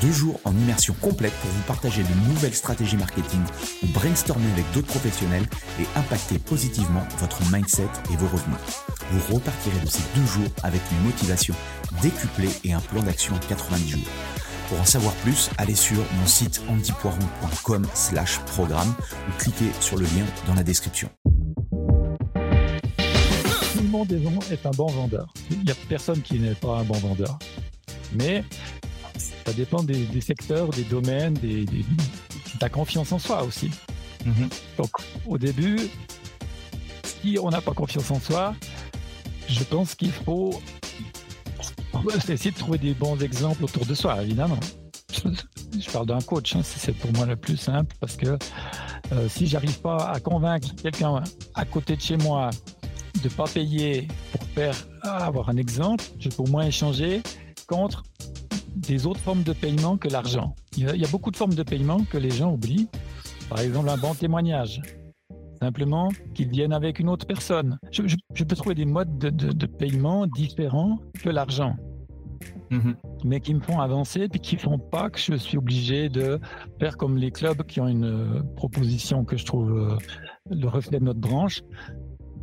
Deux jours en immersion complète pour vous partager de nouvelles stratégies marketing ou brainstormer avec d'autres professionnels et impacter positivement votre mindset et vos revenus. Vous repartirez de ces deux jours avec une motivation décuplée et un plan d'action en 90 jours. Pour en savoir plus, allez sur mon site antipoiron.com slash programme ou cliquez sur le lien dans la description. Tout le monde est un bon vendeur. Il n'y a personne qui n'est pas un bon vendeur. Mais ça dépend des, secteurs, des domaines, des, de ta confiance en soi aussi. Mhm. Donc, au début, si on n'a pas confiance en soi, je pense qu'il faut essayer de trouver des bons exemples autour de soi, évidemment. Je, parle d'un coach, hein, c'est pour moi le plus simple parce que euh, si j'arrive pas à convaincre quelqu'un à côté de chez moi de pas payer pour faire avoir un exemple, je peux au moins échanger contre des autres formes de paiement que l'argent. Il, y a beaucoup de formes de paiement que les gens oublient. Par exemple, un bon témoignage. Simplement qu'ils viennent avec une autre personne. Je, peux trouver des modes de, paiement différents que l'argent. Mhm. mais qui me font avancer puis qui font pas que je suis obligé de faire comme les clubs qui ont une euh, proposition que je trouve euh, le reflet de notre branche.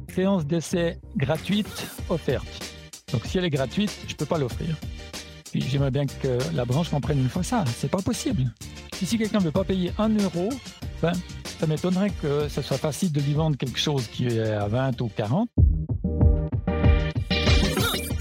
Séance d'essai gratuite offerte. Donc si elle est gratuite, je peux pas l'offrir j'aimerais bien que la branche comprenne une fois ça. C'est pas possible. si quelqu'un ne veut pas payer un euro, ben, ça m'étonnerait que ce soit facile de lui vendre quelque chose qui est à 20 ou 40.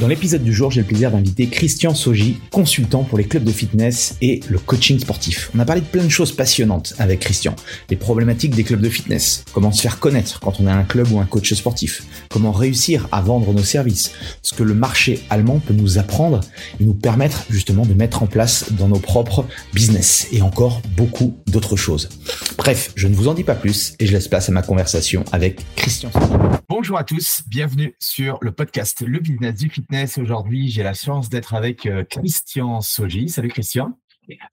Dans l'épisode du jour, j'ai le plaisir d'inviter Christian Soji, consultant pour les clubs de fitness et le coaching sportif. On a parlé de plein de choses passionnantes avec Christian. Les problématiques des clubs de fitness, comment se faire connaître quand on a un club ou un coach sportif, comment réussir à vendre nos services, ce que le marché allemand peut nous apprendre et nous permettre justement de mettre en place dans nos propres business et encore beaucoup d'autres choses. Bref, je ne vous en dis pas plus et je laisse place à ma conversation avec Christian Soji. Bonjour à tous, bienvenue sur le podcast Le Business du Fitness Aujourd'hui, j'ai la chance d'être avec euh, Christian Soji. Salut Christian.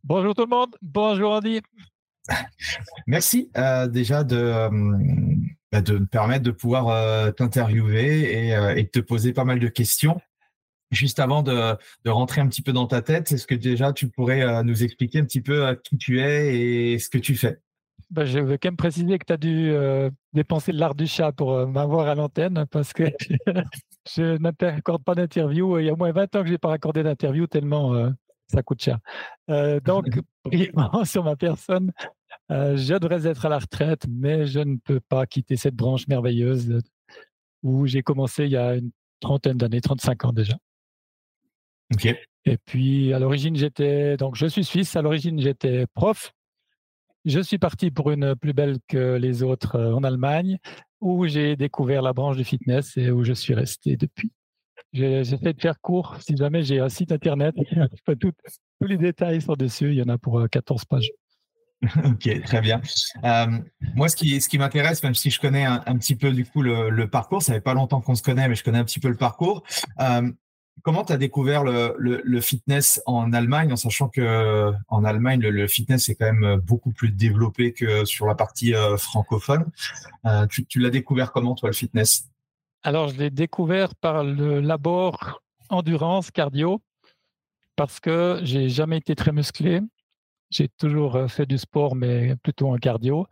Bonjour tout le monde. Bonjour Andy. Merci euh, déjà de, euh, bah, de me permettre de pouvoir t'interviewer et, de te poser pas mal de questions. Juste avant de, de, rentrer un petit peu dans ta tête, est-ce que déjà tu pourrais nous expliquer un petit peu qui tu es et ce que tu fais? Bah, je veux quand même préciser que tu as dû euh, dépenser l'art du chat pour euh, m'avoir à l'antenne parce que je n'accorde pas d'interview. Il y a au moins 20 ans que je n'ai pas accordé d'interview tellement euh, ça coûte cher. donc, brièvement sur ma personne, je devrais être à la retraite, mais je ne peux pas quitter cette branche merveilleuse où j'ai commencé il y a une trentaine d'années, 35 ans déjà. Ok. Et puis, à l'origine, j'étais, donc je suis suisse, à l'origine, j'étais prof je suis parti pour une plus belle que les autres euh, en Allemagne, où j'ai découvert la branche du fitness et où je suis resté depuis. J'essaie de faire court. Si jamais j'ai un site internet, tous les détails sont dessus. Il y en a pour 14 euh, pages. ok, très bien. Euh, moi, ce qui, ce qui m'intéresse, même si je connais un, petit peu du coup le, parcours, ça fait pas longtemps qu'on se connaît, mais je connais un petit peu le parcours. Comment tu as découvert le, fitness en Allemagne, en sachant que en Allemagne, le, fitness est quand même beaucoup plus développé que sur la partie euh, francophone. Euh, tu, l'as découvert comment, toi, le fitness? Alors, je l'ai découvert par le labor endurance cardio, parce que j'ai jamais été très musclé. J'ai toujours euh, fait du sport, mais plutôt en cardio.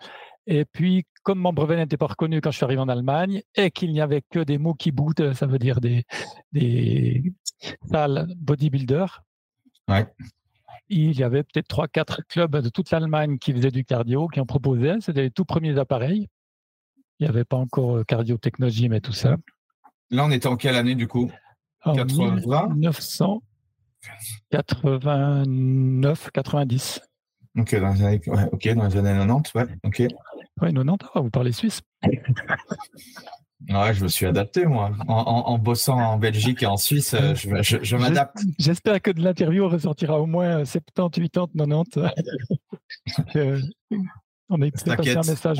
Et puis, comme mon brevet n'était pas reconnu quand je suis arrivé en Allemagne et qu'il n'y avait que des qui boots, ça veut dire des, des salles bodybuilders, il y avait peut-être 3-4 clubs de toute l'Allemagne qui faisaient du cardio, qui en proposaient. C'était les tout premiers appareils. Il n'y avait pas encore euh, cardio technologie, mais tout ça. Là, on était en quelle année du coup? 80 1989, 90. Ok, dans les années, ouais, dans les années 90, ouais, ok. Oui, 90, ah, vous parlez suisse. Ouais, je me suis adapté, moi. En, bossant en Belgique et en Suisse, euh, je, m'adapte. J'espère que de l'interview ressortira au moins 70, 80, 90. on est passé un message.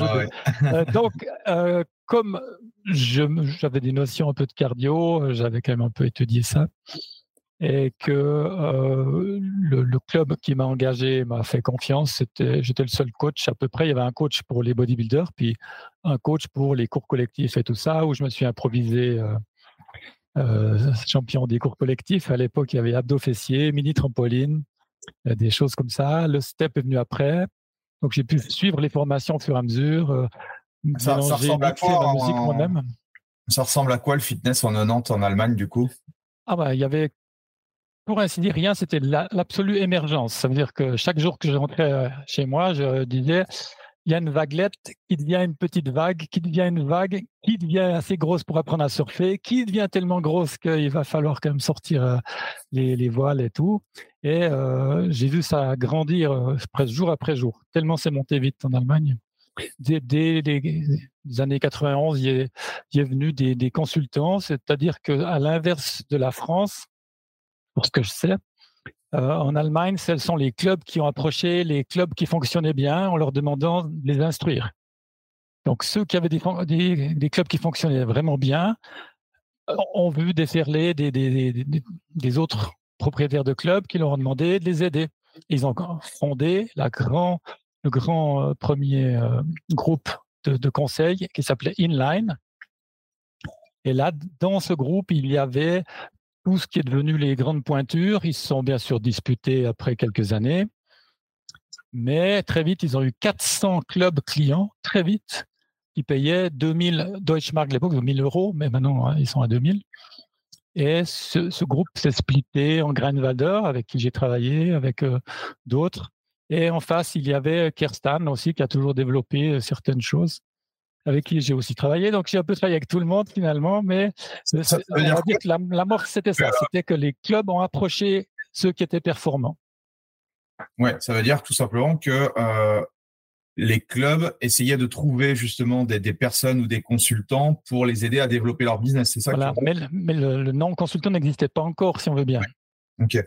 Euh, donc, euh, comme j'avais des notions un peu de cardio, j'avais quand même un peu étudié ça et que euh, le, club qui m'a engagé m'a fait confiance. C'était, j'étais le seul coach à peu près. Il y avait un coach pour les bodybuilders, puis un coach pour les cours collectifs et tout ça, où je me suis improvisé euh, euh, champion des cours collectifs. À l'époque, il y avait abdos fessiers, mini trampoline, des choses comme ça. Le step est venu après. Donc j'ai pu suivre les formations au fur et à mesure. ça, ça ressemble à quoi la musique moi-même. Ça ressemble à quoi le fitness en 90 en Allemagne du coup? Ah bah, il y avait pour ainsi dire, rien, c'était l'absolue émergence. Ça veut dire que chaque jour que je rentrais euh, chez moi, je disais, il y a une vaguelette qui devient une petite vague, qui devient une vague, qui devient assez grosse pour apprendre à surfer, qui devient tellement grosse qu'il va falloir quand même sortir euh, les, voiles et tout. Et euh, j'ai vu ça grandir presque jour après jour, tellement c'est monté vite en Allemagne. Dès, les années 91, il est, est venu des, des consultants, c'est-à-dire qu'à l'inverse de la France, pour ce que je sais. Euh, en Allemagne, ce sont les clubs qui ont approché les clubs qui fonctionnaient bien en leur demandant de les instruire. Donc ceux qui avaient des, clubs qui fonctionnaient vraiment bien euh, ont vu déferler des, autres propriétaires de clubs qui leur ont demandé de les aider. Ils ont fondé le grand euh, premier groupe de, de conseils qui s'appelait Inline. Et là, dans ce groupe, il y avait tout ce qui est devenu les grandes pointures. Ils se sont bien sûr disputés après quelques années. Mais très vite, ils ont eu 400 clubs clients, très vite, qui payaient 2000 Deutschmark à l'époque, 2000 euros, mais maintenant, hein, ils sont à 2000. Et ce, groupe s'est splitté en Greinwalder, avec qui j'ai travaillé, avec euh, d'autres. Et en face, il y avait Kerstan aussi, qui a toujours développé euh, certaines choses avec qui j'ai aussi travaillé. Donc, j'ai un peu travaillé avec tout le monde finalement, mais ça, on va dire que la, mort, c'était ça. C'était que les clubs ont approché ceux qui étaient performants. Ouais, ça veut dire tout simplement que euh, les clubs essayaient de trouver justement des, personnes ou des consultants pour les aider à développer leur business. C'est ça. Voilà, mais, mais, le, nom consultant n'existait pas encore, si on veut bien.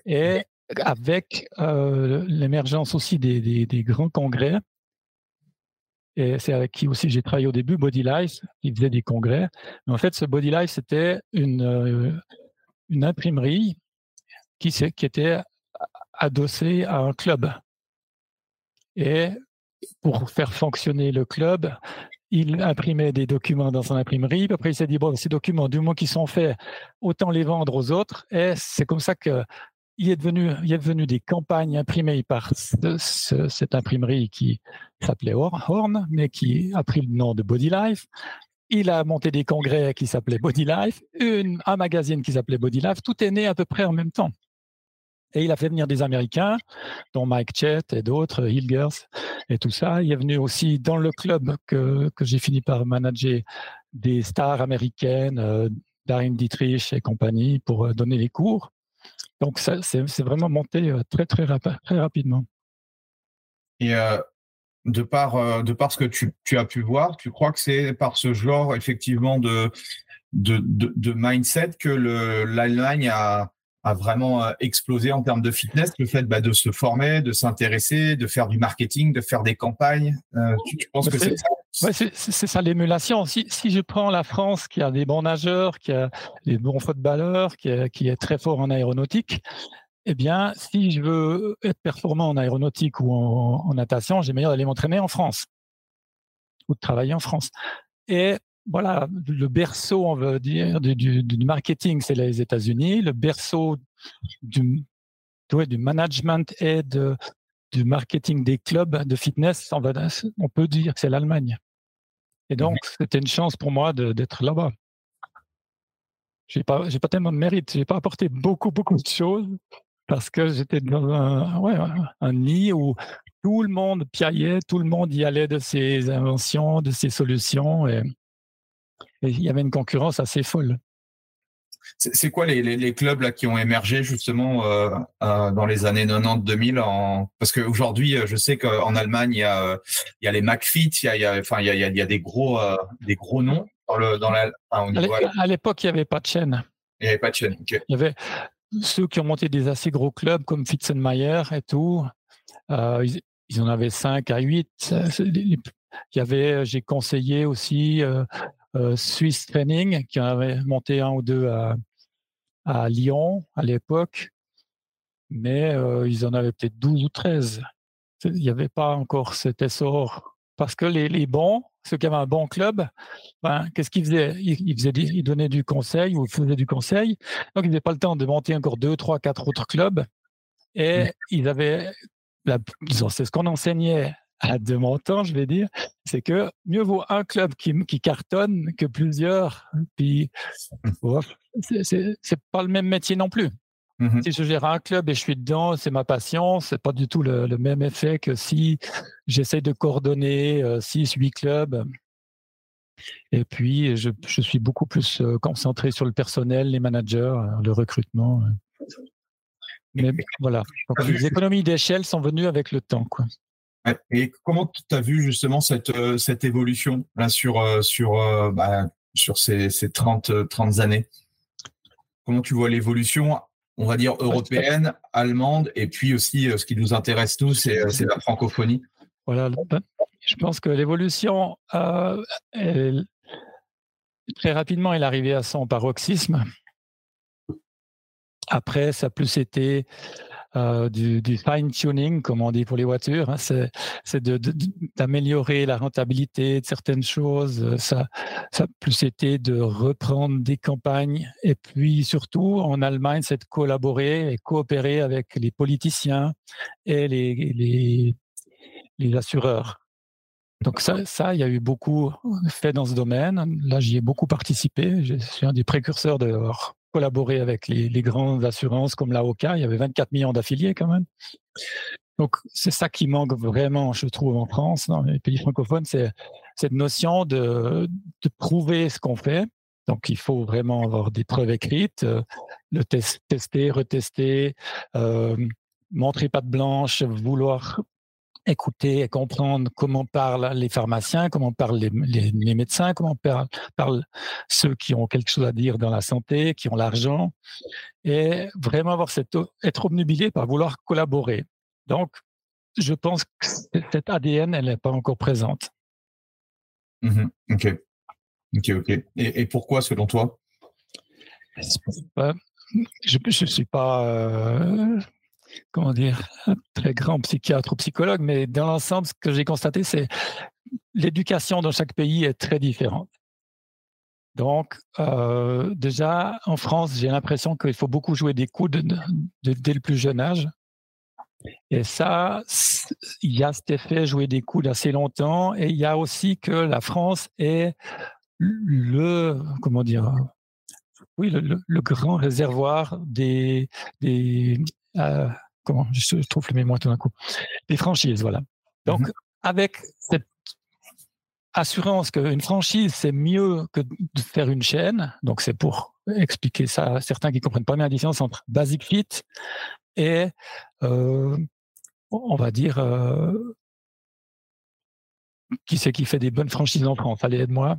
Et avec euh, l'émergence aussi des, des, grands congrès, et c'est avec qui aussi j'ai travaillé au début, Body Life, qui faisait des congrès. En fait, ce Body Life, c'était une, euh, imprimerie qui, qui était adossée à un club. Et pour faire fonctionner le club, il imprimait des documents dans son imprimerie. Après, il s'est dit, bon, ces documents, du moment qu'ils sont faits, autant les vendre aux autres. Et c'est comme ça que il est devenu, il est devenu des campagnes imprimées par cette imprimerie qui s'appelait Horn, mais qui a pris le nom de Body Life. Il a monté des congrès qui s'appelaient Body Life, un magazine qui s'appelait Body Life. Tout est né à peu près en même temps. Et il a fait venir des Américains, dont Mike Chet et d'autres, Hilgers et tout ça. Il est venu aussi dans le club que, que j'ai fini par manager des stars américaines, euh, Darren Dietrich et compagnie, pour euh, donner les cours. Donc, c'est vraiment monté euh, très, très, très rapidement. Et euh, de, par, euh, de par ce que tu, tu, as pu voir, tu crois que c'est par ce genre, effectivement, de, de, de, mindset que l'Allemagne a, a vraiment explosé en termes de fitness, le fait bah, de se former, de s'intéresser, de faire du marketing, de faire des campagnes. tu, penses que c'est ça? C'est ça l'émulation. Si, je prends la France qui a des bons nageurs, qui a des bons footballeurs, qui, est très fort en aéronautique, eh bien, si je veux être performant en aéronautique ou en, natation, j'ai meilleur d'aller m'entraîner en France ou de travailler en France. Et voilà, le berceau, on veut dire, du marketing, c'est les États-Unis. Le berceau du, du management et de, du marketing des clubs de fitness, on, on peut dire que c'est l'Allemagne. Et donc, c'était une chance pour moi d'être là-bas. J'ai pas, j'ai pas tellement de mérite. J'ai pas apporté beaucoup, beaucoup de choses parce que j'étais dans un, ouais, un nid où tout le monde piaillait, tout le monde y allait de ses inventions, de ses solutions. Et, il y avait une concurrence assez folle. C'est quoi les, les, clubs là qui ont émergé justement euh, euh, dans les années 90-2000 en... Parce qu'aujourd'hui, je sais qu'en Allemagne, il y a, il y a les McFit, il y a, enfin, il y a, il y a des, gros, euh, des gros noms dans, le, dans la. à l'époque, il n'y avait pas de chaîne. Il n'y avait pas de chaîne. Il y avait ceux qui ont monté des assez gros clubs comme Fitzenmeier et tout. ils, ils, en avaient 5 à 8. Il y avait, j'ai conseillé aussi euh, Swiss Training, qui en avait monté un ou deux à, à Lyon à l'époque, mais euh, ils en avaient peut-être 12 ou 13. Il n'y avait pas encore cet essor. Parce que les, les bons, ceux qui avaient un bon club, ben, qu'est-ce qu'ils faisaient? Ils, faisaient ils donnaient du conseil ou ils faisaient du conseil. Donc, ils n'avaient pas le temps de monter encore deux, trois, quatre autres clubs. Et ils avaient, c'est ce qu'on enseignait à de mon temps, je vais dire, c'est que mieux vaut un club qui, qui cartonne que plusieurs. Puis, c'est pas le même métier non plus. Mmh si je gère un club et je suis dedans, c'est ma passion, c'est pas du tout le, même effet que si j'essaie de coordonner euh, six, huit clubs. Et puis, je, je, suis beaucoup plus euh, concentré sur le personnel, les managers, euh, le recrutement. Mais voilà. les économies d'échelle sont venues avec le temps. Quoi. Et comment tu as vu justement cette, euh, cette évolution là, sur, euh, sur, euh, bah, sur ces, ces 30, 30 années? Comment tu vois l'évolution, on va dire, européenne, allemande, et puis aussi ce qui nous intéresse nous, c'est la francophonie? Voilà, je pense que l'évolution, très rapidement, elle est arrivée à son paroxysme. Après, ça a plus été euh, du, fine-tuning, comme on dit pour les voitures. Hein. C'est d'améliorer la rentabilité de certaines choses. Ça, ça a plus été de reprendre des campagnes. Et puis surtout, en Allemagne, c'est de collaborer et coopérer avec les politiciens et les assureurs. Donc ça, ça, il y a eu beaucoup fait dans ce domaine. Là, j'y ai beaucoup participé. Je suis un des précurseurs de collaborer avec les, grandes assurances comme la OCA. Il y avait 24 millions d'affiliés quand même. Donc, c'est ça qui manque vraiment, je trouve, en France, dans les pays francophones, c'est cette notion de, prouver ce qu'on fait. Donc, il faut vraiment avoir des preuves écrites, euh, le tester, retester, euh, montrer pas de blanche, vouloir écouter et comprendre comment parlent les pharmaciens, comment parlent les, médecins, comment parlent, ceux qui ont quelque chose à dire dans la santé, qui ont l'argent, et vraiment avoir cette, être obnubilé par vouloir collaborer. Donc, je pense que cette ADN, elle n'est pas encore présente. Mmh ok. Ok, ok. Et, pourquoi, selon toi? Je ne suis pas euh, comment dire, un très grand psychiatre ou psychologue, mais dans l'ensemble, ce que j'ai constaté, c'est l'éducation dans chaque pays est très différente. Donc, euh, déjà, en France, j'ai l'impression qu'il faut beaucoup jouer des coups dès le plus jeune âge. Et ça, il y a cet effet jouer des coups assez longtemps. Et il y a aussi que la France est le, comment dire, oui, le, grand réservoir des, des, euh, comment je, trouve le mémoire tout d'un coup, des franchises, voilà. Donc, mmh avec cette assurance qu'une franchise, c'est mieux que de faire une chaîne, donc c'est pour expliquer ça à certains qui comprennent pas bien la différence entre Basic Fit et, euh, on va dire, euh, qui c'est qui fait des bonnes franchises en France Allez, aide-moi.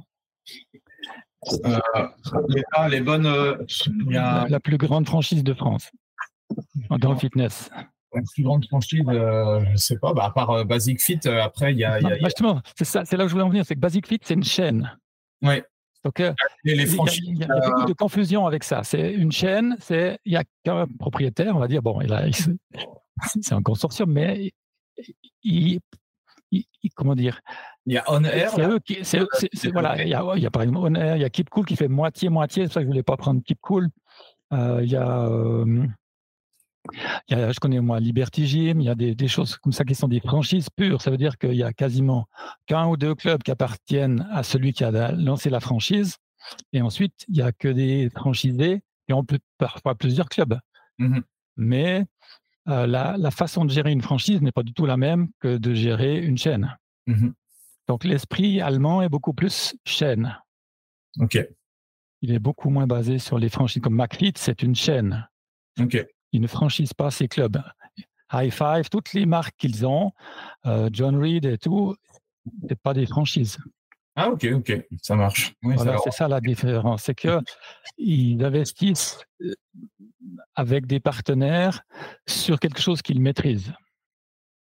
les, bonnes. la, plus grande franchise de France. Dans le fitness. La plus grande franchise, euh, je ne sais pas, bah, à part euh, Basic Fit, euh, après, il y a. justement, c'est, ça, c'est là que je voulais en venir, c'est que Basic Fit, c'est une chaîne. Oui. Donc, il y, a beaucoup de confusion avec ça. C'est une chaîne, c'est il y a qu'un propriétaire, on va dire, bon, c'est un consortium, mais il, comment dire Il y a On Air. C'est voilà, il y, a, il y a par exemple On Air, il y a Keep Cool qui fait moitié-moitié, c'est pour ça que je ne voulais pas prendre Keep Cool. il y a je connais moi Liberty Gym, il y a des, choses comme ça qui sont des franchises pures. Ça veut dire qu'il y a quasiment qu'un ou deux clubs qui appartiennent à celui qui a lancé la franchise. Et ensuite, il n'y a que des franchisés et on peut parfois plusieurs clubs. Mmh Mais euh, la, façon de gérer une franchise n'est pas du tout la même que de gérer une chaîne. Mmh Donc l'esprit allemand est beaucoup plus chaîne. Ok. Il est beaucoup moins basé sur les franchises. Comme McFit, c'est une chaîne. Ok. Ils ne franchisent pas ces clubs. High Five, toutes les marques qu'ils ont, euh, John Reed et tout, c'est pas des franchises. Ah ok, ok, ça marche. voilà, c'est ça la différence, c'est que ils investissent euh, avec des partenaires sur quelque chose qu'ils maîtrisent.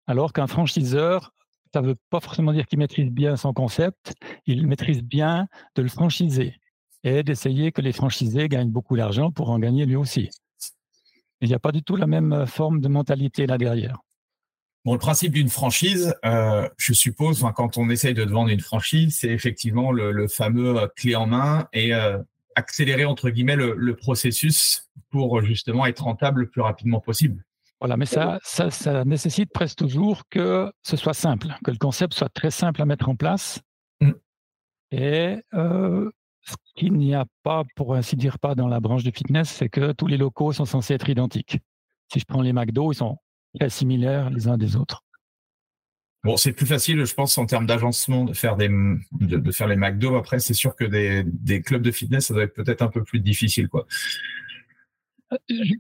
Alors qu'un franchiseur, ça ne veut pas forcément dire qu'il maîtrise bien son concept, il maîtrise bien de le franchiser et d'essayer que les franchisés gagnent beaucoup d'argent pour en gagner lui aussi. Il n'y a pas du tout la même forme de mentalité là derrière. Bon, le principe d'une franchise, euh, je suppose, quand on essaye de vendre une franchise, c'est effectivement le, fameux euh, clé en main et euh, accélérer entre guillemets le, processus pour justement être rentable le plus rapidement possible. Voilà, mais ça, ça, nécessite presque toujours que ce soit simple, que le concept soit très simple à mettre en place. Mm. Et ce qu'il n'y a pas, pour ainsi dire, pas dans la branche de fitness, c'est que tous les locaux sont censés être identiques. Si je prends les McDo, ils sont très similaires les uns des autres. Bon, c'est plus facile, je pense, en termes d'agencement de faire des de, faire les McDo. Après, c'est sûr que des, des, clubs de fitness, ça doit être peut-être un peu plus difficile, quoi. Euh,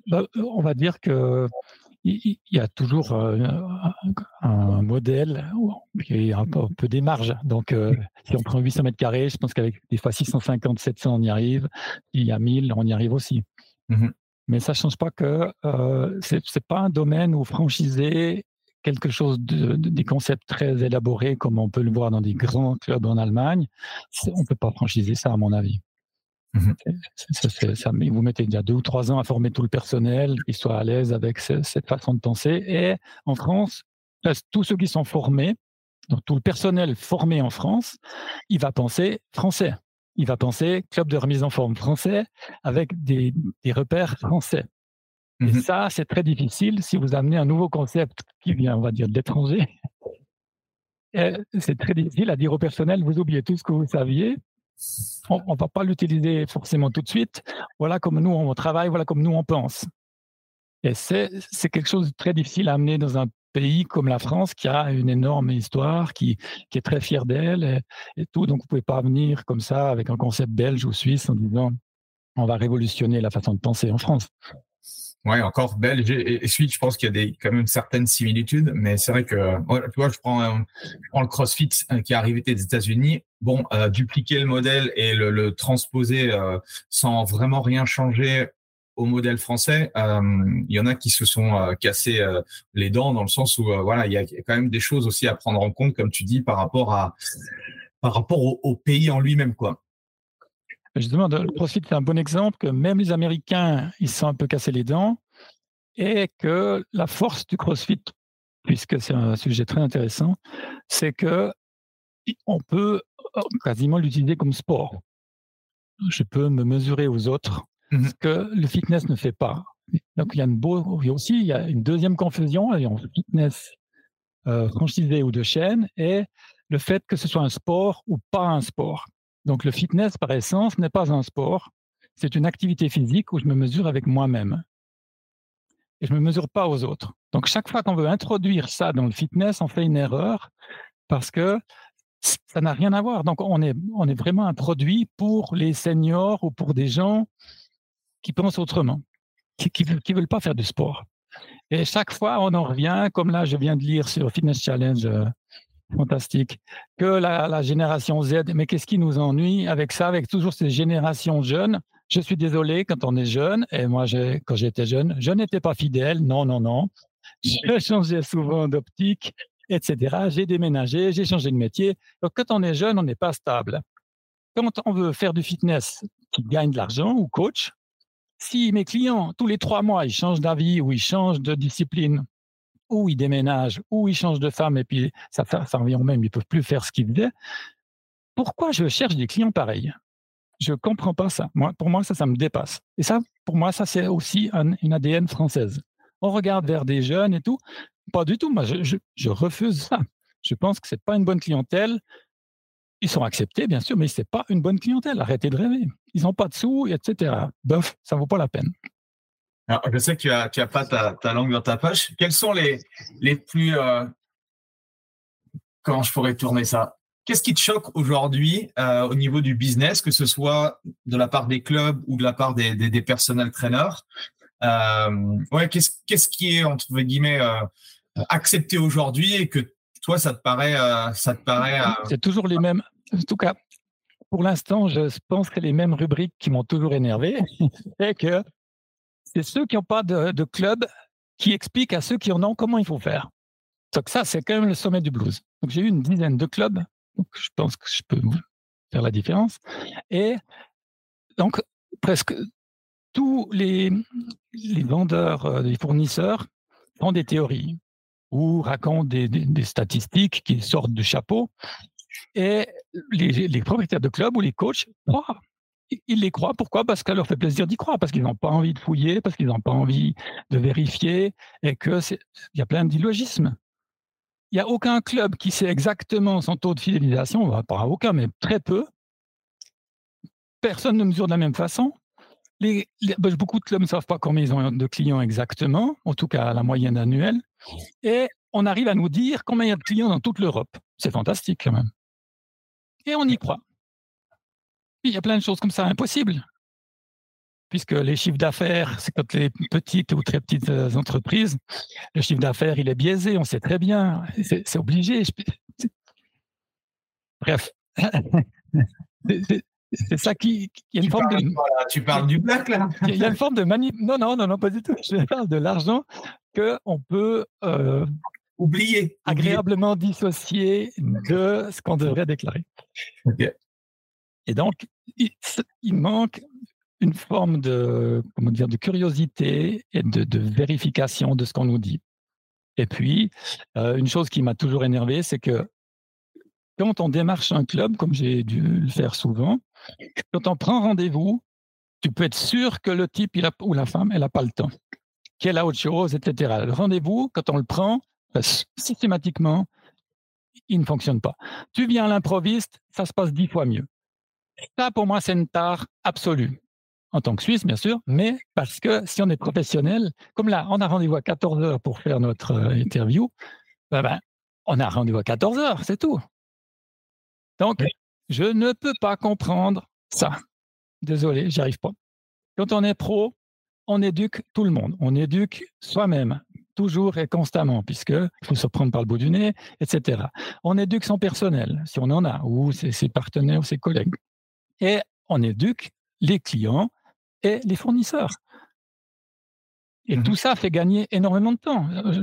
bah, on va dire que il y a toujours euh, un modèle qui est un peu, des marges. Donc, euh, si on prend 800 mètres carrés, je pense qu'avec des fois 650, 700, on y arrive. Il y a 1000, on y arrive aussi. Mmh Mais ça ne change pas que euh, ce n'est pas un domaine où franchiser quelque chose de, des concepts très élaborés comme on peut le voir dans des grands clubs en Allemagne, on ne peut pas franchiser ça à mon avis. Mmh ça, vous mettez déjà deux ou trois ans à former tout le personnel, qu'ils soient à l'aise avec cette façon de penser. Et en France, tous ceux qui sont formés, donc tout le personnel formé en France, il va penser français. Il va penser club de remise en forme français avec des, repères français. Et mmh ça, c'est très difficile si vous amenez un nouveau concept qui vient, on va dire, de l'étranger. C'est très difficile à dire au personnel, vous oubliez tout ce que vous saviez on ne va pas l'utiliser forcément tout de suite. Voilà comme nous on travaille, voilà comme nous on pense. Et c'est quelque chose de très difficile à amener dans un pays comme la France qui a une énorme histoire, qui, est très fier d'elle et, tout. Donc, vous ne pouvez pas venir comme ça avec un concept belge ou suisse en disant on va révolutionner la façon de penser en France. Ouais, encore belge et, suite, je pense qu'il y a des, quand même une certaine similitude, mais c'est vrai que, tu vois, je prends, le CrossFit euh, qui est arrivé des États-Unis. Bon, euh, dupliquer le modèle et le, transposer euh, sans vraiment rien changer au modèle français, il y en a qui se sont cassés les dents dans le sens où, voilà, il y a quand même des choses aussi à prendre en compte, comme tu dis, par rapport à, par rapport au pays en lui-même, quoi. Justement, le CrossFit, c'est un bon exemple que même les Américains, ils sont un peu cassés les dents et que la force du CrossFit, puisque c'est un sujet très intéressant, c'est que on peut quasiment l'utiliser comme sport. Je peux me mesurer aux autres, mmh ce que le fitness ne fait pas. Donc il y a, une beau, aussi il y a une deuxième confusion entre fitness euh, franchisé ou de chaîne et le fait que ce soit un sport ou pas un sport. Donc le fitness, par essence, n'est pas un sport, c'est une activité physique où je me mesure avec moi-même. Et je ne me mesure pas aux autres. Donc chaque fois qu'on veut introduire ça dans le fitness, on fait une erreur parce que ça n'a rien à voir. Donc on est, on est vraiment un produit pour les seniors ou pour des gens qui pensent autrement, qui ne veulent pas faire du sport. Et chaque fois, on en revient, comme là, je viens de lire sur Fitness Challenge euh, Fantastique. Que la, génération Z, mais qu'est-ce qui nous ennuie avec ça, avec toujours ces générations jeunes? Je suis désolé quand on est jeune, et moi, quand j'étais jeune, je n'étais pas fidèle, non, non, non. Je changeais souvent d'optique, etc. J'ai déménagé, j'ai changé de métier. Donc, quand on est jeune, on n'est pas stable. Quand on veut faire du fitness qui gagne de l'argent ou coach, si mes clients, tous les trois mois, ils changent d'avis ou ils changent de discipline ou ils déménagent, ou ils changent de femme et puis ça, revient même, ils ne peuvent plus faire ce qu'ils faisaient. Pourquoi je cherche des clients pareils? Je ne comprends pas ça. Moi, pour moi, ça, ça me dépasse. Et ça, pour moi, ça, c'est aussi une ADN française. on regarde vers des jeunes et tout. Pas du tout. Moi, je, refuse ça. Je pense que c'est pas une bonne clientèle. Ils sont acceptés, bien sûr, mais c'est pas une bonne clientèle. Arrêtez de rêver. Ils n'ont pas de sous, etc. Bof, ça vaut pas la peine. Je sais que tu n'as pas ta, langue dans ta poche. Quels sont les, plus. Euh, comment je pourrais tourner ça? Qu'est-ce qui te choque aujourd'hui euh, au niveau du business, que ce soit de la part des clubs ou de la part des, des, des personnel trainers? Euh, qu'est-ce, qui est entre guillemets accepté aujourd'hui et que toi ça te paraît, euh, ça te paraît C'est toujours les mêmes. En tout cas, pour l'instant, je pense que les mêmes rubriques qui m'ont toujours énervé, c'est que c'est ceux qui n'ont pas de, club qui expliquent à ceux qui en ont comment il faut faire. Donc ça, c'est quand même le sommet du blues. Donc j'ai eu une dizaine de clubs, donc je pense que je peux faire la différence. Et donc presque tous les, les vendeurs, les fournisseurs font des théories ou racontent des, statistiques qui sortent du chapeau. Et les, propriétaires de clubs ou les coachs croient. Ils les croient. Pourquoi? Parce que ça leur fait plaisir d'y croire, parce qu'ils n'ont pas envie de fouiller, parce qu'ils n'ont pas envie de vérifier, et que il y a plein d'illogismes. Il n'y a aucun club qui sait exactement son taux de fidélisation, pas aucun, mais très peu. Personne ne mesure de la même façon. Les, ben, beaucoup de clubs ne savent pas combien ils ont de clients exactement, en tout cas la moyenne annuelle. Et on arrive à nous dire combien il y a de clients dans toute l'Europe. C'est fantastique quand même. Et on y croit. il y a plein de choses comme ça impossibles. Puisque les chiffres d'affaires, c'est quand les petites ou très petites euh, entreprises, le chiffre d'affaires, il est biaisé, on sait très bien. C'est obligé. Bref. C'est ça qui, il y a une forme de. tu parles du black là? Il y a une forme de manip. Non, non, non, non, pas du tout. Je parle de l'argent que on peut euh, oublier, agréablement dissocier de ce qu'on devrait déclarer. Et donc, il, manque une forme de comment dire de curiosité et de, de vérification de ce qu'on nous dit. Et puis, euh, une chose qui m'a toujours énervé, c'est que quand on démarche un club, comme j'ai dû le faire souvent, quand on prend rendez-vous, tu peux être sûr que le type ou la femme, elle n'a pas le temps, qu'elle a autre chose, etc. Le rendez-vous, quand on le prend, ben, systématiquement, il ne fonctionne pas. Tu viens à l'improviste, ça se passe dix fois mieux. Ça, pour moi, c'est une tare absolue. En tant que Suisse, bien sûr, mais parce que si on est professionnel, comme là, on a rendez-vous à 14 heures pour faire notre euh, interview, ben, on a rendez-vous à 14 heures, c'est tout. Donc, je ne peux pas comprendre ça. Désolé, j'y arrive pas. Quand on est pro, on éduque tout le monde. On éduque soi-même, toujours et constamment, puisqu'il faut se prendre par le bout du nez, etc. On éduque son personnel, si on en a, ou ses, partenaires ses collègues. Et on éduque les clients et les fournisseurs. Et mmh tout ça fait gagner énormément de temps. Euh,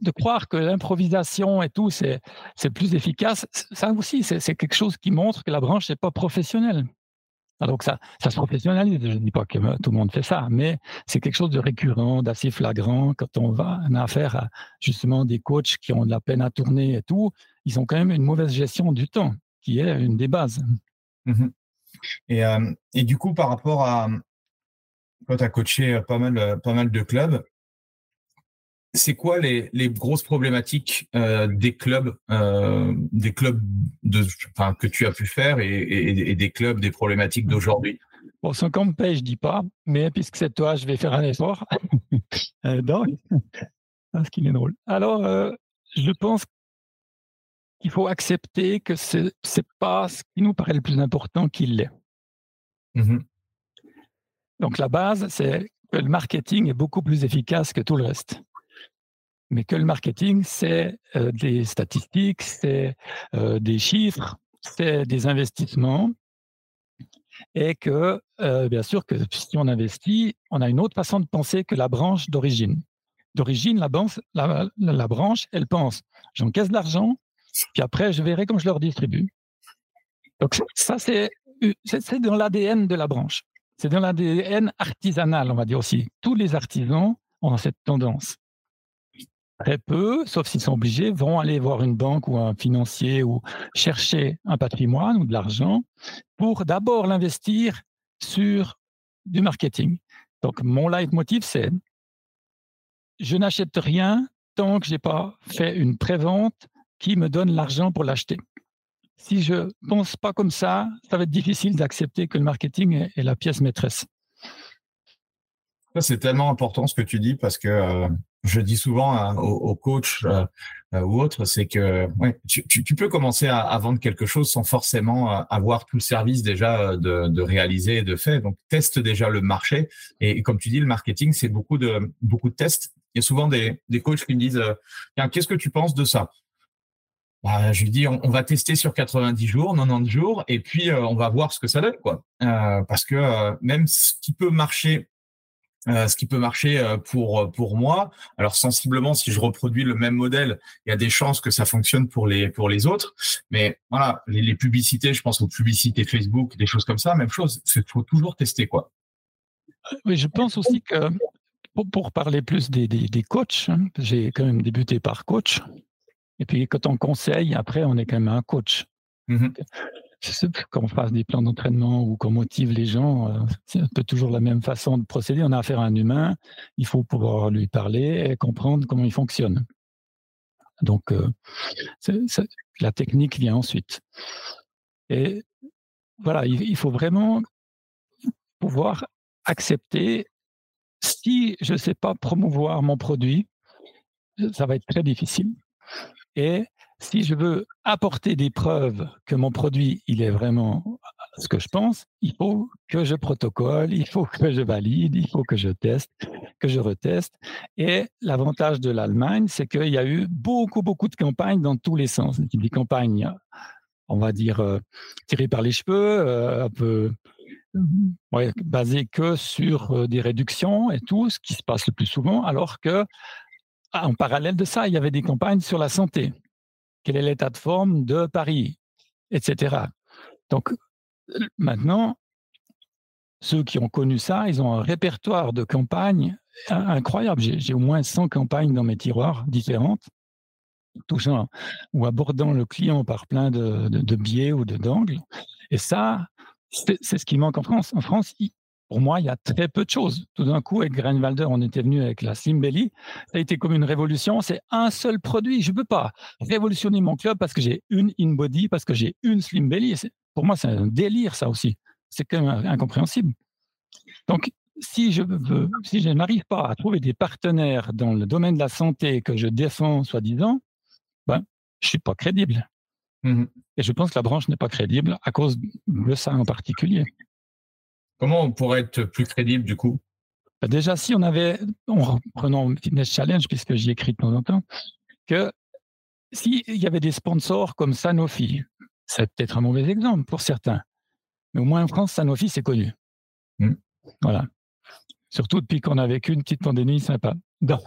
de croire que l'improvisation et tout, c'est plus efficace, ça aussi, c'est quelque chose qui montre que la branche n'est pas professionnelle. Donc ça, ça se professionnalise. Je ne dis pas que tout le monde fait ça, mais c'est quelque chose de récurrent, d'assez flagrant quand on va en affaire à justement des coachs qui ont de la peine à tourner et tout. Ils ont quand même une mauvaise gestion du temps, qui est une des bases. Mmh et, euh, et, du coup, par rapport à, quand tu as coaché pas mal, pas mal de clubs, c'est quoi les, les, grosses problématiques euh, des clubs, euh, des clubs de, enfin, que tu as pu faire et, et, des clubs, des problématiques d'aujourd'hui? Bon, sans qu'on me paye, je dis pas, mais puisque c'est toi, je vais faire un effort. euh, donc, ce qu'il est drôle. Alors, euh, je pense qu'il faut accepter que c'est c'est pas ce qui nous paraît le plus important qu'il l'est. Mmh donc la base, c'est que le marketing est beaucoup plus efficace que tout le reste. Mais que le marketing, c'est euh, des statistiques, c'est euh, des chiffres, c'est des investissements. Et que, euh, bien sûr, que si on investit, on a une autre façon de penser que la branche d'origine. D'origine, la, la, la, branche, elle pense, j'encaisse de l'argent, puis après, je verrai comment je leur distribue. Donc ça, c'est dans l'ADN de la branche. C'est dans l'ADN artisanal, on va dire aussi. Tous les artisans ont cette tendance. Très peu, sauf s'ils sont obligés, vont aller voir une banque ou un financier ou chercher un patrimoine ou de l'argent pour d'abord l'investir sur du marketing. Donc, mon leitmotiv, c'est je n'achète rien tant que je n'ai pas fait une prévente qui me donne l'argent pour l'acheter. Si je pense pas comme ça, ça va être difficile d'accepter que le marketing est la pièce maîtresse. C'est tellement important ce que tu dis parce que euh, je dis souvent hein, aux, coachs euh, euh, ou autres, c'est que tu, peux commencer à, vendre quelque chose sans forcément avoir tout le service déjà de, réaliser et de fait. Donc teste déjà le marché et, comme tu dis, le marketing c'est beaucoup de beaucoup de tests. Il y a souvent des, des coachs qui me disent qu'est-ce que tu penses de ça? Bah, je lui dis, on, va tester sur 90 jours, 90 jours, et puis on va voir ce que ça donne, quoi. parce que même ce qui peut marcher euh, ce qui peut marcher euh, pour euh, moi. Alors sensiblement, si je reproduis le même modèle, il y a des chances que ça fonctionne pour les pour les autres. Mais voilà, les, publicités, je pense aux publicités Facebook, des choses comme ça, même chose. Il faut toujours tester quoi. Oui, je pense aussi que pour, parler plus des, des, coachs, hein, j'ai quand même débuté par coach. Et puis quand on conseille, après, on est quand même un coach. Mmh quand on fasse des plans d'entraînement ou qu'on motive les gens, euh, c'est un peu toujours la même façon de procéder. On a affaire à un humain, il faut pouvoir lui parler et comprendre comment il fonctionne. Donc, euh, la technique vient ensuite. Et voilà, il, faut vraiment pouvoir accepter si je ne sais pas promouvoir mon produit, ça va être très difficile. Et si je veux apporter des preuves que mon produit, il est vraiment ce que je pense, il faut que je protocole, il faut que je valide, il faut que je teste, que je reteste. Et l'avantage de l'Allemagne, c'est qu'il y a eu beaucoup, beaucoup de campagnes dans tous les sens. Des campagnes, on va dire, euh, tirées par les cheveux, euh, ouais, basées que sur euh, des réductions et tout, ce qui se passe le plus souvent, alors que en parallèle de ça, il y avait des campagnes sur la santé quel est l'état de forme de Paris, etc. Donc maintenant, ceux qui ont connu ça, ils ont un répertoire de campagnes incroyable. J'ai au moins 100 campagnes dans mes tiroirs différentes, touchant ou abordant le client par plein de, biais ou d'angles. Et ça, c'est ce qui manque en France. En France, pour moi, il y a très peu de choses. Tout d'un coup, avec Greenwalder, on était venu avec la Slim Belly. Ça a été comme une révolution. C'est un seul produit. Je ne peux pas révolutionner mon club parce que j'ai une InBody, parce que j'ai une Slim Belly. Pour moi, c'est un délire, ça aussi. C'est quand même incompréhensible. Donc, si je veux, si je n'arrive pas à trouver des partenaires dans le domaine de la santé que je défends, soi-disant, ben, je suis pas crédible. Mmh Et je pense que la branche n'est pas crédible à cause de ça en particulier. Comment on pourrait être plus crédible du coup? Bah, Déjà, si on avait, en reprenant Fitness Challenge, puisque j'y écris de temps en temps, que s'il y avait des sponsors comme Sanofi, c'est peut-être un mauvais exemple pour certains, mais au moins en France, Sanofi, c'est connu. Hmm. Voilà. Surtout depuis qu'on a vécu une petite pandémie sympa. Donc,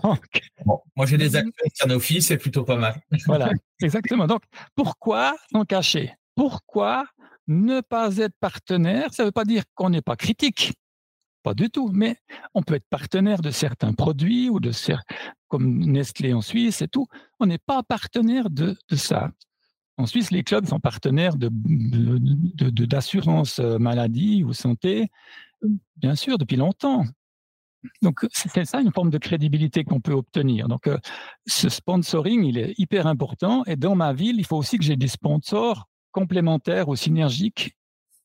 moi, j'ai des de Sanofi, c'est plutôt pas mal. voilà, exactement. Donc, pourquoi s'en cacher Pourquoi ne pas être partenaire, ça ne veut pas dire qu'on n'est pas critique, pas du tout, mais on peut être partenaire de certains produits ou de comme Nestlé en Suisse et tout. On n'est pas partenaire de, ça. En Suisse, les clubs sont partenaires de, d'assurance euh, maladie ou santé, bien sûr, depuis longtemps. Donc, c'est ça une forme de crédibilité qu'on peut obtenir. Donc, euh, ce sponsoring, il est hyper important. Et dans ma ville, il faut aussi que j'ai des sponsors complémentaire ou synergique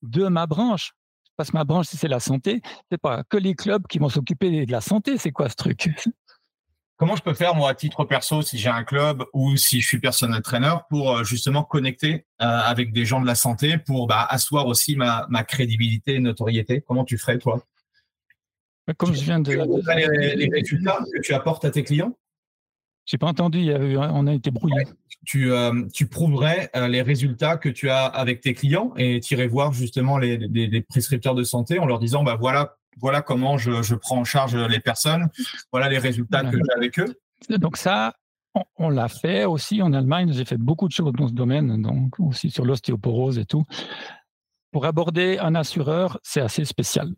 de ma branche. Parce que ma branche, si c'est la santé, c'est pas que les clubs qui vont s'occuper de la santé. C'est quoi ce truc? Comment je peux faire, moi, à titre perso, si j'ai un club ou si je suis personnel trainer, pour euh, justement connecter euh, avec des gens de la santé, pour bah, asseoir aussi ma, crédibilité et notoriété? Comment tu ferais, toi? Comme je viens de. les résultats que tu apportes à tes clients? J'ai pas entendu, on a été brouillé. Tu, euh, tu prouverais euh, les résultats que tu as avec tes clients et tu irais voir justement les, les, prescripteurs de santé en leur disant bah voilà voilà comment je, je prends en charge les personnes, voilà les résultats que j'ai avec eux. Donc ça, on, l'a fait aussi en Allemagne. J'ai fait beaucoup de choses dans ce domaine, donc aussi sur l'ostéoporose et tout. Pour aborder un assureur, c'est assez spécial.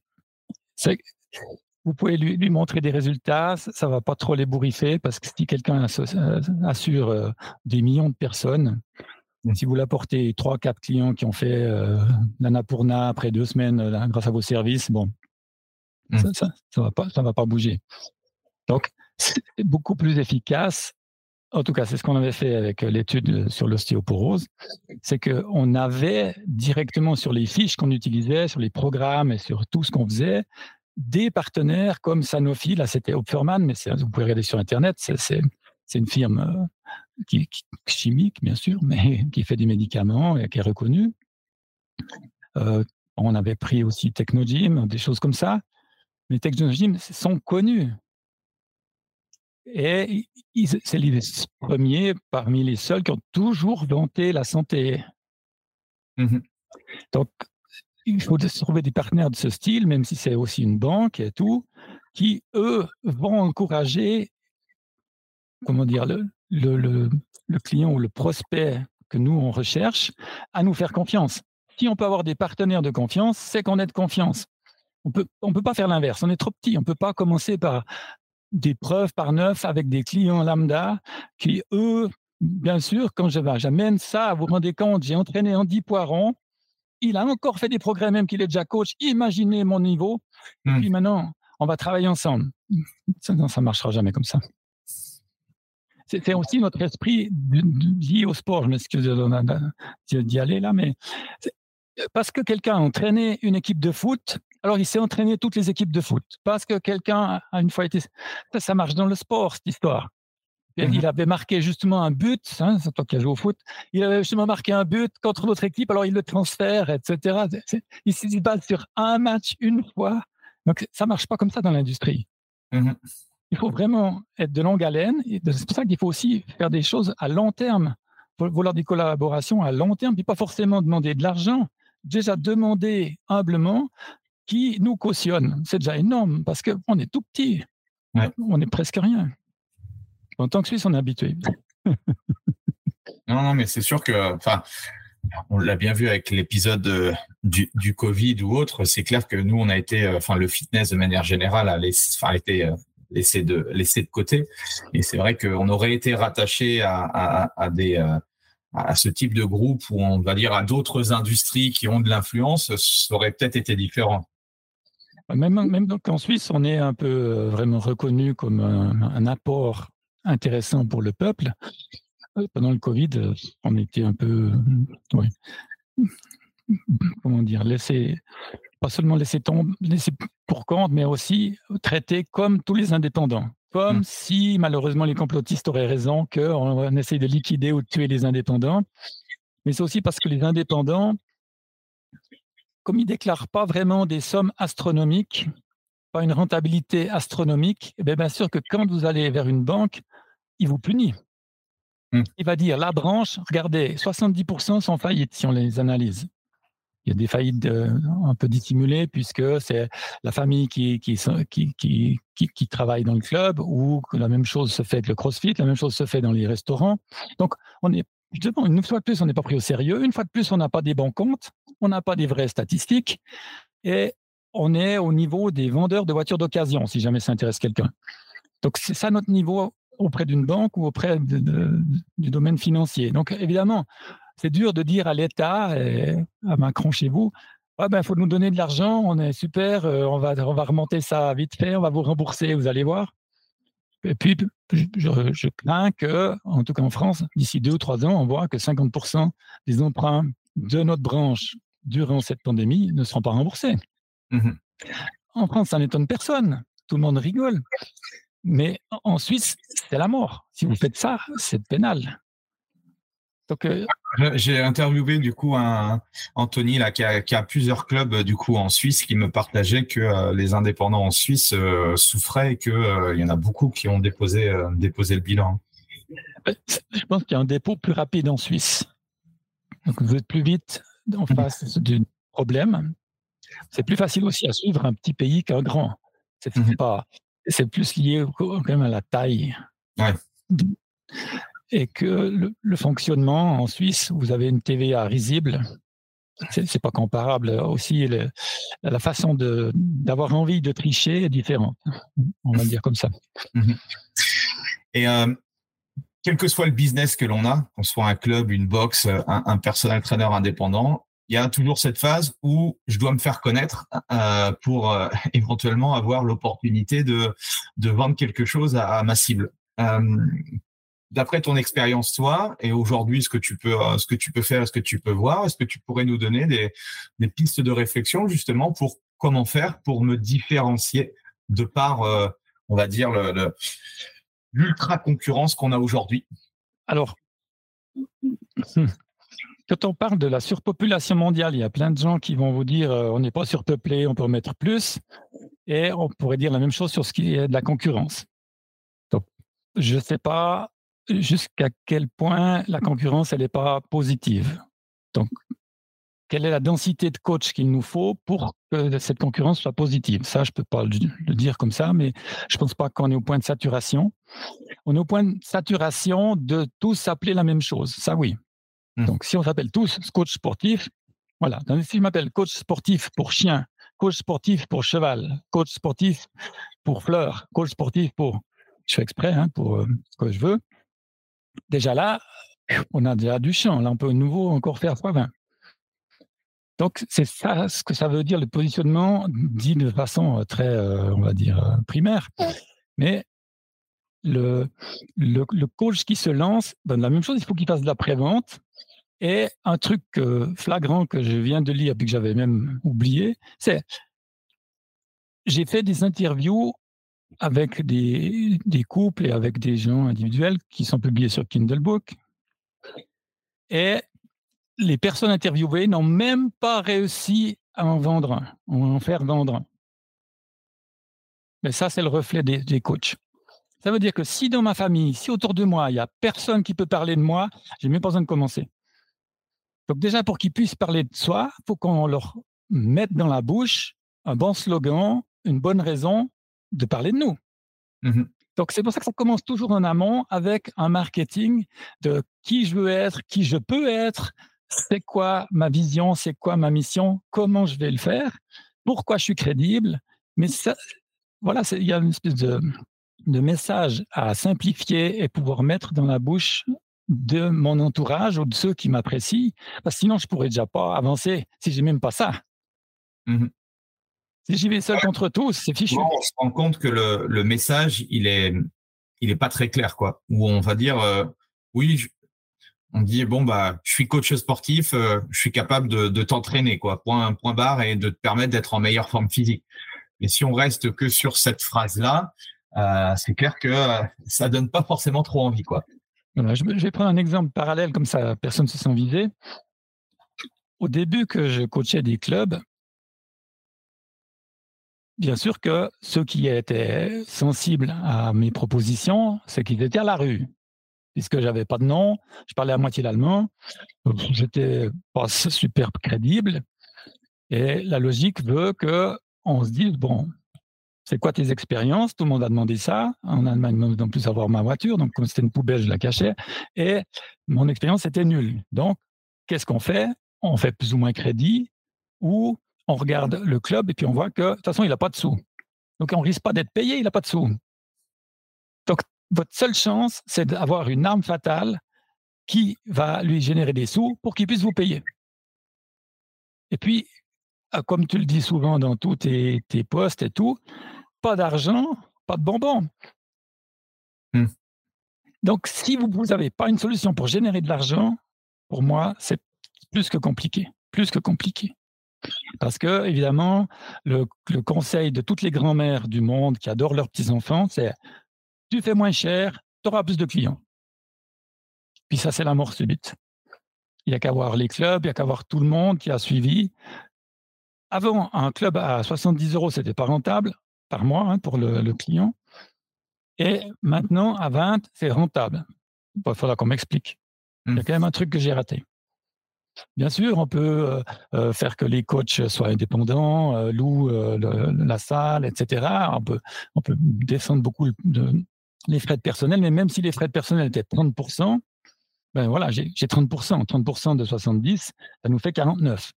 Vous pouvez lui, montrer des résultats, ça ne va pas trop les bourrifer parce que si quelqu'un euh, assure euh, des millions de personnes, mmh. si vous l'apportez trois, quatre clients qui ont fait euh, l'anapurna après deux semaines grâce à vos services, bon, mmh. ça, ne va pas, ça va pas bouger. Donc, c'est beaucoup plus efficace. En tout cas, c'est ce qu'on avait fait avec l'étude sur l'ostéoporose. C'est qu'on avait directement sur les fiches qu'on utilisait, sur les programmes et sur tout ce qu'on faisait, des partenaires comme Sanofi. Là, c'était Opferman, mais vous pouvez regarder sur Internet. C'est une firme euh, qui, chimique, bien sûr, mais qui fait des médicaments et qui est reconnue. Euh, on avait pris aussi Technogym, des choses comme ça. Les Technogym sont connus. Et c'est les premiers parmi les seuls qui ont toujours vanté la santé. Mmh Donc, il faut trouver des partenaires de ce style, même si c'est aussi une banque et tout, qui, eux, vont encourager, comment dire, le, le, le client ou le prospect que nous, on recherche, à nous faire confiance. Si on peut avoir des partenaires de confiance, c'est qu'on est de confiance. On peut, on peut pas faire l'inverse. On est trop petit. On ne peut pas commencer par des preuves par neuf avec des clients lambda qui, eux, bien sûr, quand je j'amène ça, vous vous rendez compte, j'ai entraîné Andy Poiron, il a encore fait des progrès, même qu'il est déjà coach. Imaginez mon niveau. Et hmm. puis maintenant, on va travailler ensemble. Ça ne marchera jamais comme ça. C'est aussi notre esprit lié au sport. Je m'excuse d'y aller là, mais parce que quelqu'un a entraîné une équipe de foot, alors il s'est entraîné toutes les équipes de foot. Parce que quelqu'un a une fois été. Ça, marche dans le sport, cette histoire. Mmh il avait marqué justement un but, hein, c'est toi qui as joué au foot, il avait justement marqué un but contre l'autre équipe, alors il le transfère, etc. Il se base sur un match une fois. Donc ça marche pas comme ça dans l'industrie. Mmh il faut vraiment être de longue haleine. C'est pour ça qu'il faut aussi faire des choses à long terme. Il faut vouloir des collaborations à long terme, puis pas forcément demander de l'argent, déjà demander humblement qui nous cautionne. C'est déjà énorme parce qu'on est tout petit. On est presque rien. En tant que Suisse, on est habitué. non, non, mais c'est sûr que, enfin, on l'a bien vu avec l'épisode euh, du, du, Covid ou autre. C'est clair que nous, on a été, euh, enfin, le fitness de manière générale a, a été euh, laissé de, laissé de côté. Et c'est vrai qu'on aurait été rattaché à, à, à des à ce type de groupe ou on va dire à d'autres industries qui ont de l'influence, ça aurait peut-être été différent. Même, même donc en Suisse, on est un peu vraiment reconnu comme un, apport intéressant pour le peuple. Euh, pendant le Covid, euh, on était un peu, comment dire, laissé, pas seulement laissé tomber, laissé pour compte, mais aussi traité comme tous les indépendants. Comme mmh. si malheureusement les complotistes auraient raison qu'on essaye de liquider ou de tuer les indépendants. Mais c'est aussi parce que les indépendants comme ils ne déclarent pas vraiment des sommes astronomiques, pas une rentabilité astronomique, eh bien, sûr que quand vous allez vers une banque, il vous punit. Hmm. Il va dire, la branche, regardez, 70% sont faillites si on les analyse. Il y a des faillites un peu dissimulées puisque c'est la famille qui qui, qui, qui, qui, travaille dans le club ou que la même chose se fait avec le CrossFit, la même chose se fait dans les restaurants. Donc, on est justement, une fois de plus, on n'est pas pris au sérieux. Une fois de plus, on n'a pas des bons comptes, on n'a pas des vraies statistiques. Et on est au niveau des vendeurs de voitures d'occasion, si jamais ça intéresse quelqu'un. Donc, c'est ça notre niveau auprès d'une banque ou auprès du domaine financier. Donc, évidemment, c'est dur de dire à l'État, et à Macron chez vous, il ah ben, faut nous donner de l'argent, on est super, euh, on va, on va remonter ça vite fait, on va vous rembourser, vous allez voir. Et puis, je, crains que, en tout cas en France, d'ici deux ou trois ans, on voit que 50% des emprunts de notre branche durant cette pandémie ne seront pas remboursés. Mmh en France, ça n'étonne personne. Tout le monde rigole. Mais en Suisse, c'est la mort. Si vous faites ça, c'est pénal. Euh, j'ai interviewé du coup un Anthony là qui a, plusieurs clubs du coup en Suisse qui me partageait que euh, les indépendants en Suisse euh, souffraient et que il y en a beaucoup qui ont déposé déposé le bilan. Je pense qu'il y a un dépôt plus rapide en Suisse. Donc vous êtes plus vite en face du problème. C'est plus facile aussi à suivre un petit pays qu'un grand. C'est mmh pas. C'est plus lié quand même à la taille. Ouais et que le, fonctionnement en Suisse, vous avez une TVA risible. C'est pas comparable. Aussi, la façon d'avoir envie de tricher est différente. On va dire comme ça. Mhm. Et euh, quel que soit le business que l'on a, qu'on soit un club, une box, un, un personnel trainer indépendant, il y a toujours cette phase où je dois me faire connaître euh, pour euh, éventuellement avoir l'opportunité de, vendre quelque chose à, ma cible. Euh, D'après ton expérience, toi, et aujourd'hui, ce que tu peux, ce que tu peux faire, ce que tu peux voir, est-ce que tu pourrais nous donner des, des pistes de réflexion justement pour comment faire pour me différencier de par, on va dire, l'ultra concurrence qu'on a aujourd'hui? Alors, quand on parle de la surpopulation mondiale, il y a plein de gens qui vont vous dire euh, on n'est pas surpeuplé, on peut en mettre plus. Et on pourrait dire la même chose sur ce qui est de la concurrence. Donc, je ne sais pas jusqu'à quel point la concurrence, elle n'est pas positive. Donc, quelle est la densité de coach qu'il nous faut pour que cette concurrence soit positive? Ça, je ne peux pas le dire comme ça, mais je ne pense pas qu'on est au point de saturation. On est au point de saturation de tous s'appeler la même chose. Ça, oui. Mmh. Donc, si on s'appelle tous coach sportif, voilà. Donc, si je m'appelle coach sportif pour chien, coach sportif pour cheval, coach sportif pour fleur, coach sportif pour, je fais exprès, hein, pour euh, ce que je veux, déjà là, on a déjà du champ. Là, on peut nouveau encore faire 3-20. Donc, c'est ça ce que ça veut dire le positionnement dit de façon euh, très, euh, on va dire, primaire. Mais le, le, coach qui se lance donne la même chose, il faut qu'il fasse de la prévente et un truc euh, flagrant que je viens de lire, puis que j'avais même oublié, c'est j'ai fait des interviews avec des, couples et avec des gens individuels qui sont publiés sur Kindle Book. Et les personnes interviewées n'ont même pas réussi à en vendre à en faire vendre Mais ça, c'est le reflet des, des, coachs. Ça veut dire que si dans ma famille, si autour de moi, il n'y a personne qui peut parler de moi, j'ai même pas besoin de commencer. Donc déjà, pour qu'ils puissent parler de soi, il faut qu'on leur mette dans la bouche un bon slogan, une bonne raison de parler de nous. Mmh Donc c'est pour ça que ça commence toujours en amont avec un marketing de qui je veux être, qui je peux être, c'est quoi ma vision, c'est quoi ma mission, comment je vais le faire, pourquoi je suis crédible. Mais ça, voilà, il y a une espèce de, de message à simplifier et pouvoir mettre dans la bouche de mon entourage ou de ceux qui m'apprécient, parce que sinon je pourrais déjà pas avancer si j'ai même pas ça. Mmh si j'y vais seul contre tous, c'est fichu. on se rend compte que le, le, message, il est, il est pas très clair, quoi. Où on va dire, euh, oui, on dit bon bah, je suis coach sportif, euh, je suis capable de, de t'entraîner, quoi. Point, point barre et de te permettre d'être en meilleure forme physique. Mais si on reste que sur cette phrase-là, euh, c'est clair que ça donne pas forcément trop envie, quoi je, vais prendre un exemple parallèle, comme ça personne ne se sent visé. Au début que je coachais des clubs, bien sûr que ceux qui étaient sensibles à mes propositions, c'est qu'ils étaient à la rue. Puisque j'avais pas de nom, je parlais à moitié l'allemand, j'étais pas super crédible. Et la logique veut que on se dise, bon, c'est quoi tes expériences? Tout le monde a demandé ça. En Allemagne, non plus avoir ma voiture. Donc, comme c'était une poubelle, je la cachais. Et mon expérience était nulle. Donc, qu'est-ce qu'on fait? On fait plus ou moins crédit ou on regarde le club et puis on voit que, de toute façon, il n'a pas de sous. Donc, on risque pas d'être payé, il n'a pas de sous. Donc, votre seule chance, c'est d'avoir une arme fatale qui va lui générer des sous pour qu'il puisse vous payer. Et puis, comme tu le dis souvent dans tous tes, postes et tout, pas d'argent, pas de bonbons. Mmh. Donc, si vous n'avez pas une solution pour générer de l'argent, pour moi, c'est plus que compliqué. Plus que compliqué. Parce que, évidemment, le, conseil de toutes les grand-mères du monde qui adorent leurs petits-enfants, c'est tu fais moins cher, tu auras plus de clients. Puis ça, c'est la mort subite. Il n'y a qu'à voir les clubs, il n'y a qu'à voir tout le monde qui a suivi. Avant, un club à 70 euros, c'était pas rentable par mois hein, pour le, client. Et maintenant, à 20, c'est rentable. Il faudra qu'on m'explique. Il y a mmh. quand même un truc que j'ai raté. Bien sûr, on peut euh, euh, faire que les coachs soient indépendants, euh, louent la salle, etc. On peut, on peut descendre beaucoup les frais de personnel, mais même si les frais de personnel étaient 30%, ben voilà, j'ai 30%. 30% de 70, ça nous fait 49.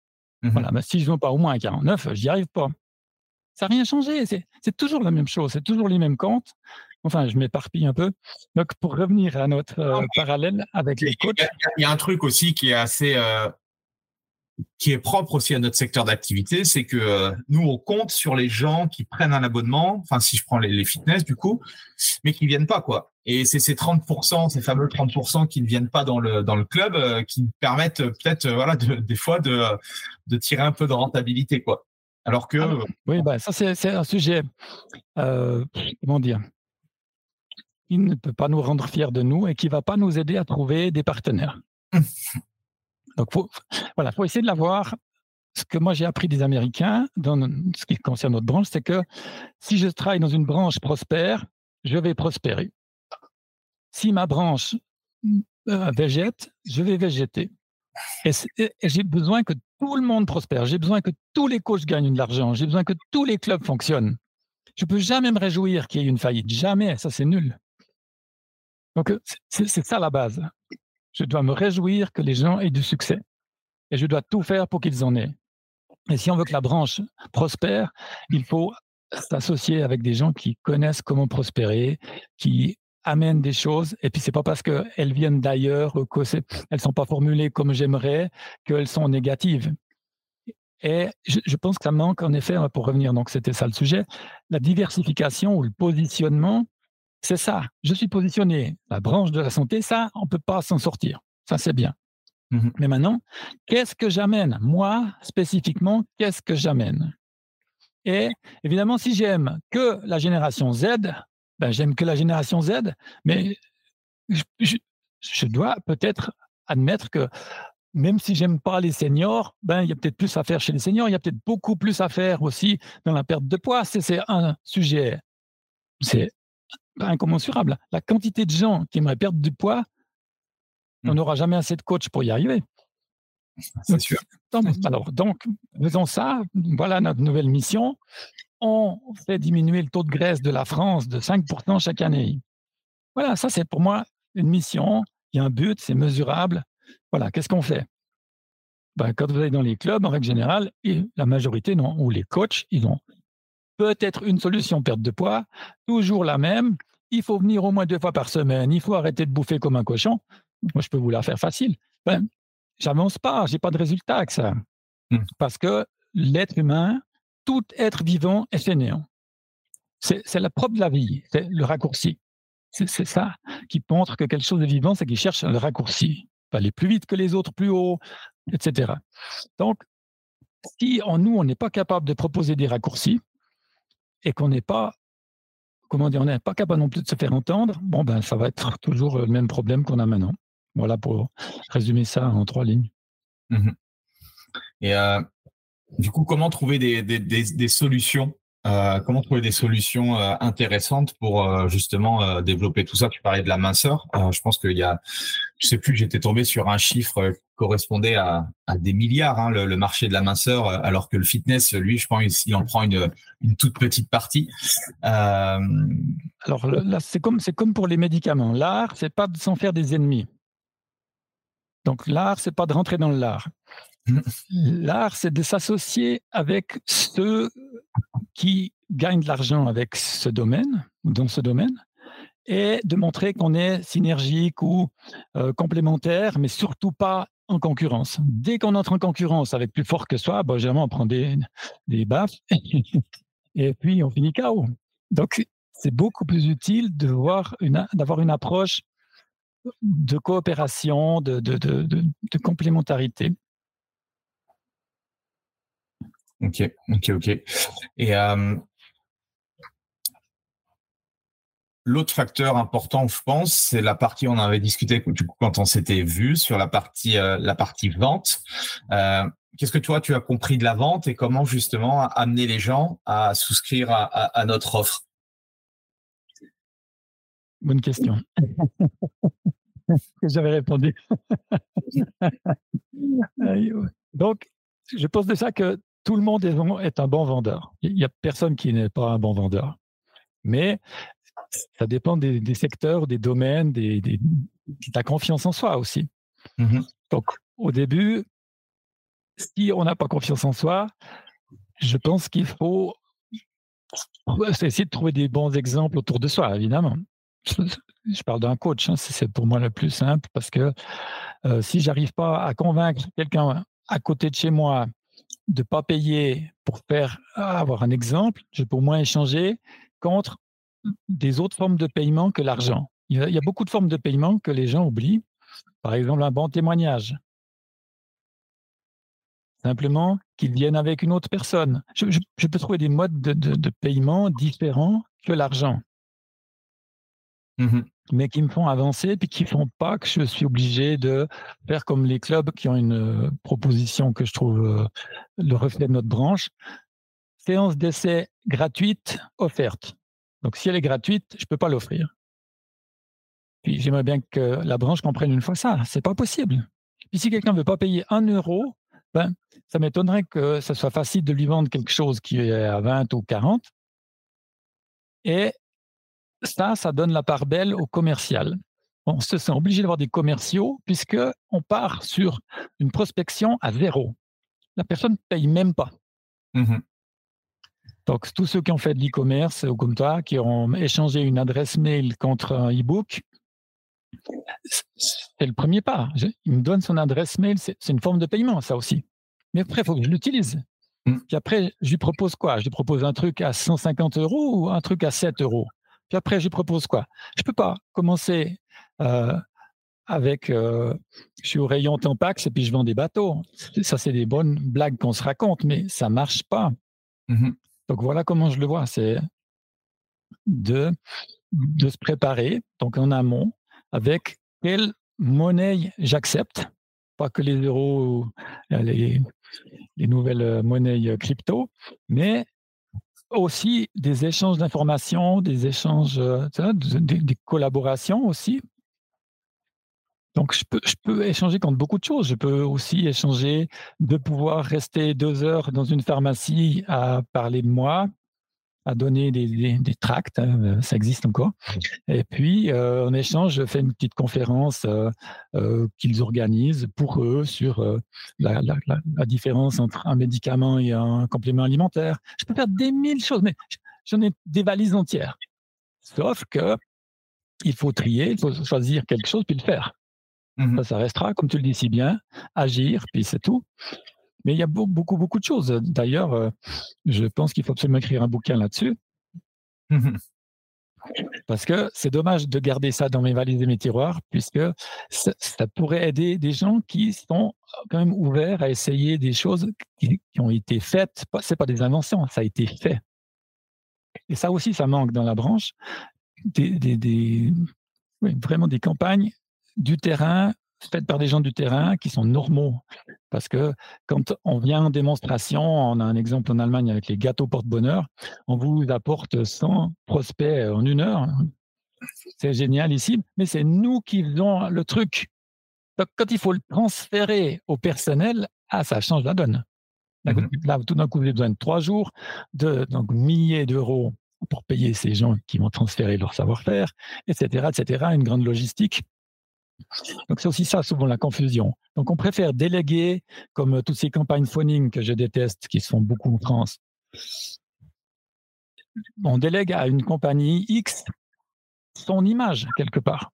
Mmh voilà, bah, si je ne vends pas au moins à 49, je n'y arrive pas. Ça n'a rien changé. C'est toujours la même chose. C'est toujours les mêmes comptes. Enfin, je m'éparpille un peu. Donc, pour revenir à notre euh, parallèle avec les coachs. Il y, a un truc aussi qui est assez, euh, qui est propre aussi à notre secteur d'activité, c'est que euh, nous, on compte sur les gens qui prennent un abonnement, enfin si je prends les, fitness du coup, mais qui ne viennent pas quoi. Et c'est ces 30%, ces fameux 30% qui ne viennent pas dans le dans le club, euh, qui permettent peut-être voilà des fois de de tirer un peu de rentabilité quoi. Alors que ah oui, bah ça c'est un sujet comment dire qui ne peut pas nous rendre fiers de nous et qui va pas nous aider à trouver des partenaires. Donc, faut, voilà, faut essayer de l'avoir. Ce que moi j'ai appris des Américains dans ce qui concerne notre branche, c'est que si je travaille dans une branche prospère, je vais prospérer. Si ma branche euh, végète, je vais végéter. Et, j'ai besoin que tout le monde prospère. J'ai besoin que tous les coachs gagnent de l'argent. J'ai besoin que tous les clubs fonctionnent. Je peux jamais me réjouir qu'il y ait une faillite. Jamais. Ça, c'est nul. Donc, c'est ça la base. Je dois me réjouir que les gens aient du succès. Et je dois tout faire pour qu'ils en aient. Et si on veut que la branche prospère, il faut s'associer avec des gens qui connaissent comment prospérer, qui amènent des choses. Et puis, c'est pas parce qu'elles viennent d'ailleurs, qu'elles ne sont pas formulées comme j'aimerais, qu'elles sont négatives. Et je, pense que ça manque, en effet, pour revenir, donc c'était ça le sujet, la diversification ou le positionnement c'est ça. Je suis positionné, la branche de la santé, ça, on ne peut pas s'en sortir. Ça, c'est bien. Mmh Mais maintenant, qu'est-ce que j'amène? Moi, spécifiquement, qu'est-ce que j'amène? Et évidemment, si j'aime que la génération Z, ben, j'aime que la génération Z, mais je, dois peut-être admettre que même si j'aime pas les seniors, ben il y a peut-être plus à faire chez les seniors, il y a peut-être beaucoup plus à faire aussi dans la perte de poids. C'est un sujet, c'est incommensurable. La quantité de gens qui aimeraient perdre du poids, on mmh. n'aura jamais assez de coachs pour y arriver. C'est sûr. alors, donc, faisons ça. Voilà notre nouvelle mission. On fait diminuer le taux de graisse de la France de 5% chaque année. Voilà, ça, c'est pour moi une mission. Il y a un but, c'est mesurable. Voilà, qu'est-ce qu'on fait? Ben, Quand vous allez dans les clubs, en règle générale, la majorité, non, ou les coachs, ils ont peut-être une solution perte de poids, toujours la même. Il faut venir au moins deux fois par semaine. Il faut arrêter de bouffer comme un cochon. Moi, je peux vous la faire facile. Ben, j'avance pas, j'ai pas de résultat avec ça. Hmm. Parce que l'être humain, tout être vivant est fainéant. C'est la propre de la vie, c'est le raccourci. C'est ça qui montre que quelque chose de vivant, c'est qu'il cherche le raccourci. Aller plus vite que les autres, plus haut, etc. Donc, si en nous, on n'est pas capable de proposer des raccourcis, et qu'on n'est pas, comment dire, on n'est pas capable non plus de se faire entendre, bon, ben, ça va être toujours le même problème qu'on a maintenant. Voilà pour résumer ça en trois lignes. Mmh et euh, du coup, comment trouver des, solutions euh, euh, intéressantes pour justement développer tout ça? Tu parlais de la minceur. je pense qu'il y a, je sais plus, j'étais tombé sur un chiffre correspondait à, à des milliards, hein, le, marché de la minceur, alors que le fitness, lui, je pense, il en prend une, une toute petite partie. Alors là, c'est comme, c'est comme pour les médicaments. L'art, c'est pas de s'en faire des ennemis. Donc l'art, c'est pas de rentrer dans l'art. L'art, c'est de s'associer avec ceux qui gagnent de l'argent avec ce domaine, dans ce domaine, et de montrer qu'on est synergique ou euh, complémentaire, mais surtout pas en concurrence. Dès qu'on entre en concurrence avec plus fort que soi, bah, généralement, on prend des, des baffes et puis on finit KO. Donc, c'est beaucoup plus utile de voir une, d'avoir une approche de coopération, de, de, de, de complémentarité. Ok, ok, ok. Et euh, l'autre facteur important, je pense, c'est la partie, on avait discuté du coup, quand on s'était vu sur la partie, euh, la partie vente. Euh, Qu'est-ce que toi, tu as compris de la vente et comment justement amener les gens à souscrire à, à, notre offre? Bonne question. J'avais répondu. Donc, je pense de ça que tout le monde est, un bon vendeur. Il n'y a personne qui n'est pas un bon vendeur. Mais ça dépend des, secteurs, des domaines, des, de la confiance en soi aussi. Mmh Donc, au début, si on n'a pas confiance en soi, je pense qu'il faut essayer de trouver des bons exemples autour de soi, évidemment. Je parle d'un coach, hein, c'est pour moi le plus simple parce que euh, si j'arrive pas à convaincre quelqu'un à côté de chez moi de pas payer pour faire avoir un exemple, je peux au moins échanger contre des autres formes de paiement que l'argent. Il, y a beaucoup de formes de paiement que les gens oublient. Par exemple, un bon témoignage. Simplement qu'ils viennent avec une autre personne. Je, peux trouver des modes de, paiement différents que l'argent. Mmh mais qui me font avancer, puis qui font pas que je suis obligé de faire comme les clubs qui ont une euh, proposition que je trouve euh, le reflet de notre branche. Séance d'essai gratuite offerte. Donc si elle est gratuite, je ne peux pas l'offrir. Puis j'aimerais bien que la branche comprenne une fois ça. C'est pas possible. Puis si quelqu'un ne veut pas payer un euro, ben, ça m'étonnerait que ce soit facile de lui vendre quelque chose qui est à 20 ou 40. Et ça, ça donne la part belle au commercial. On se sent obligé d'avoir des commerciaux puisque on part sur une prospection à zéro. La personne ne paye même pas. Mmh Donc, tous ceux qui ont fait de l'e-commerce ou comme toi, qui ont échangé une adresse mail contre un e-book, c'est le premier pas. il me donne son adresse mail, c'est une forme de paiement, ça aussi. Mais après, il faut que je l'utilise. Mmh. Puis après, je lui propose quoi? Je lui propose un truc à 150 euros ou un truc à 7 euros? Puis après, je propose quoi? Je peux pas commencer euh, avec euh, je suis au rayon Tampax et puis je vends des bateaux. Ça, c'est des bonnes blagues qu'on se raconte, mais ça marche pas. Mmh donc voilà comment je le vois. C'est de, se préparer, donc en amont, avec quelle monnaie j'accepte, pas que les euros, les, les nouvelles monnaies crypto, mais aussi des échanges d'informations, des échanges, euh, des, collaborations aussi. Donc, je peux, je peux échanger contre beaucoup de choses. Je peux aussi échanger de pouvoir rester deux heures dans une pharmacie à parler de moi, à donner des, des, tracts, hein, euh, ça existe encore. Et puis, euh, en échange, je fais une petite conférence euh, qu'ils organisent pour eux sur la, la, différence entre un médicament et un complément alimentaire. Je peux faire des mille choses, mais j'en ai des valises entières. Sauf que il faut trier, il faut choisir quelque chose puis le faire. Mmh ça, ça restera, comme tu le dis si bien, agir, puis c'est tout. Mais il y a beaucoup, beaucoup de choses. D'ailleurs, euh, je pense qu'il faut absolument écrire un bouquin là-dessus. Parce que c'est dommage de garder ça dans mes valises et mes tiroirs, puisque ça, pourrait aider des gens qui sont quand même ouverts à essayer des choses qui, ont été faites. Ce n'est pas des inventions, ça a été fait. Et ça aussi, ça manque dans la branche. Des, vraiment des campagnes du terrain faites par des gens du terrain qui sont normaux. Parce que quand on vient en démonstration, on a un exemple en Allemagne avec les gâteaux porte-bonheur, on vous apporte 100 prospects en une heure. C'est génial ici, mais c'est nous qui faisons le truc. Donc, quand il faut le transférer au personnel, ah, ça change la donne. Mmh là, tout d'un coup, vous avez besoin de trois jours, de donc, milliers d'euros pour payer ces gens qui vont transférer leur savoir-faire, etc., etc., une grande logistique. Donc c'est aussi ça, souvent la confusion. Donc on préfère déléguer, comme toutes ces campagnes phoning que je déteste, qui se font beaucoup en France. On délègue à une compagnie X son image quelque part.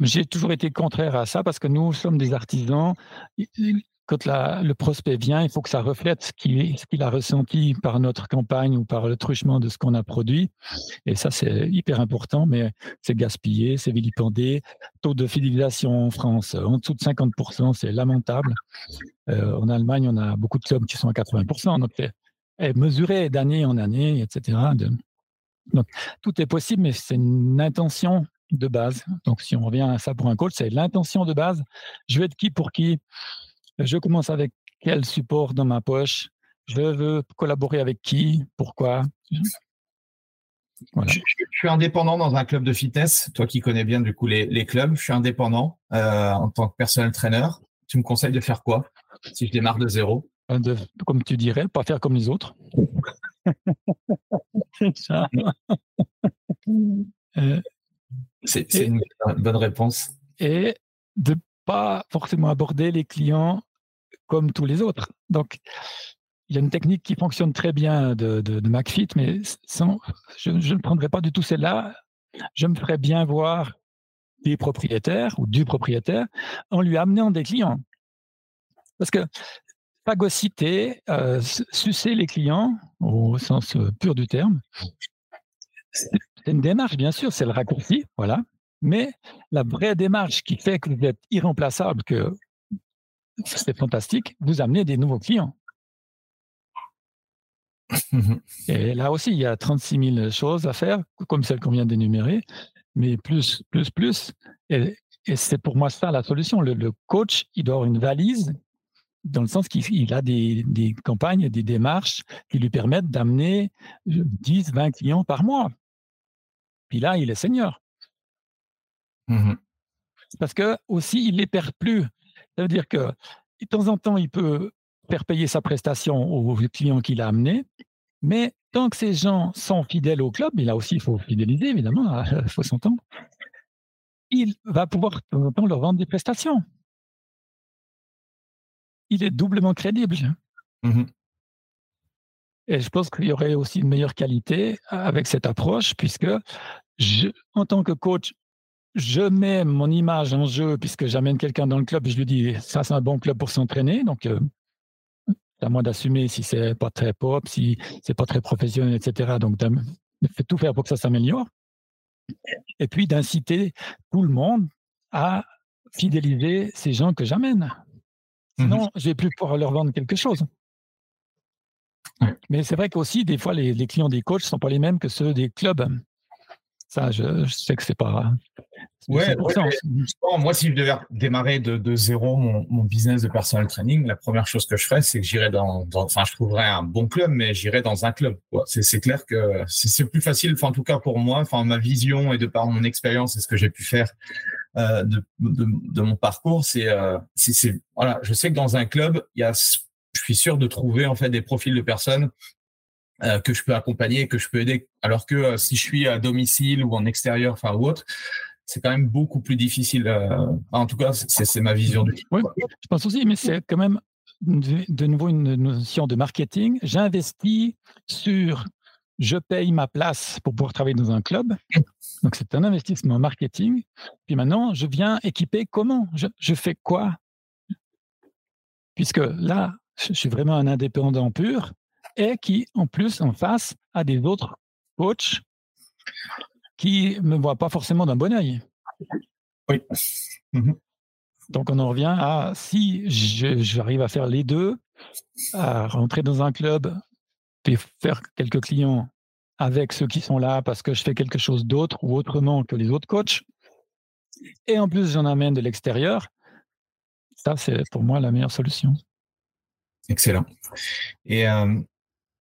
J'ai toujours été contraire à ça parce que nous sommes des artisans quand le prospect vient, il faut que ça reflète ce qu'il a ressenti par notre campagne ou par le truchement de ce qu'on a produit. Et ça, c'est hyper important, mais c'est gaspillé, c'est vilipendé. Taux de fidélisation en France, en dessous de 50%, c'est lamentable. Euh, en Allemagne, on a beaucoup de clubs qui sont à 80%. Donc, c'est mesuré d'année en année, etc. Donc, tout est possible, mais c'est une intention de base. Donc, si on revient à ça pour un call, c'est l'intention de base. Je vais être qui pour qui? Je commence avec quel support dans ma poche, je veux collaborer avec qui, pourquoi? Je, suis indépendant dans un club de fitness. Toi qui connais bien du coup les, clubs, je suis indépendant euh, en tant que personnel trainer. Tu me conseilles de faire quoi si je démarre de zéro? Euh, de, Comme tu dirais, pas faire comme les autres. Euh, c'est une bonne réponse. Et de pas forcément aborder les clients comme tous les autres. Donc, il y a une technique qui fonctionne très bien de, de, McFit, mais sans, je, ne prendrai pas du tout celle-là. Je me ferais bien voir des propriétaires ou du propriétaire en lui amenant des clients. Parce que phagocyter, euh, sucer les clients, au sens euh, pur du terme, c'est une démarche, bien sûr, c'est le raccourci, voilà. Mais la vraie démarche qui fait que vous êtes irremplaçable, que c'est fantastique, vous amenez des nouveaux clients. Et là aussi, il y a 36 000 choses à faire, comme celle qu'on vient d'énumérer, mais plus, plus, plus. Et, c'est pour moi ça la solution. Le, coach, il doit avoir une valise dans le sens qu'il a des, des, campagnes, des démarches qui lui permettent d'amener 10, 20 clients par mois. Puis là, il est senior. Mmh Parce que aussi, il ne les perd plus. Ça veut dire que de temps en temps, il peut faire payer sa prestation aux clients qu'il a amenés, mais tant que ces gens sont fidèles au club, et là aussi, il faut fidéliser, évidemment, il faut s'entendre, il va pouvoir de temps en temps leur vendre des prestations. Il est doublement crédible. Mmh et je pense qu'il y aurait aussi une meilleure qualité avec cette approche, puisque je, en tant que coach, je mets mon image en jeu puisque j'amène quelqu'un dans le club et je lui dis ça c'est un bon club pour s'entraîner. Donc euh, c'est à moi d'assumer si c'est pas très pop, si c'est pas très professionnel, etc. Donc de fait tout faire pour que ça s'améliore. Et puis d'inciter tout le monde à fidéliser ces gens que j'amène. Sinon, mmh je vais plus pouvoir leur vendre quelque chose. Mais c'est vrai qu'aussi, des fois, les, les, clients des coachs ne sont pas les mêmes que ceux des clubs. Ça, je, sais que c'est pas. Ouais, moi, si je devais démarrer de, zéro mon, business de personal training, la première chose que je ferais, c'est que j'irais dans, enfin, je trouverais un bon club, mais j'irais dans un club. C'est clair que c'est plus facile, enfin, en tout cas pour moi, enfin, ma vision et de par mon expérience et ce que j'ai pu faire euh, de, de, mon parcours, c'est, euh, c'est, voilà, je sais que dans un club, il y a, je suis sûr de trouver en fait des profils de personnes que je peux accompagner, que je peux aider. Alors que euh, si je suis à domicile ou en extérieur, enfin ou autre, c'est quand même beaucoup plus difficile. Euh, en tout cas, c'est ma vision du. Oui, je pense aussi, mais c'est quand même de, nouveau une notion de marketing. J'investis sur je paye ma place pour pouvoir travailler dans un club. Donc, c'est un investissement marketing. Puis maintenant, je viens équiper comment? Je, je, fais quoi? Puisque là, je suis vraiment un indépendant pur et qui, en plus, en face, a des autres coachs qui ne me voient pas forcément d'un bon oeil. Oui. Mhm. Donc, on en revient à si j'arrive à faire les deux, à rentrer dans un club et faire quelques clients avec ceux qui sont là parce que je fais quelque chose d'autre ou autrement que les autres coachs, et en plus j'en amène de l'extérieur, ça c'est pour moi la meilleure solution. Excellent. Et euh,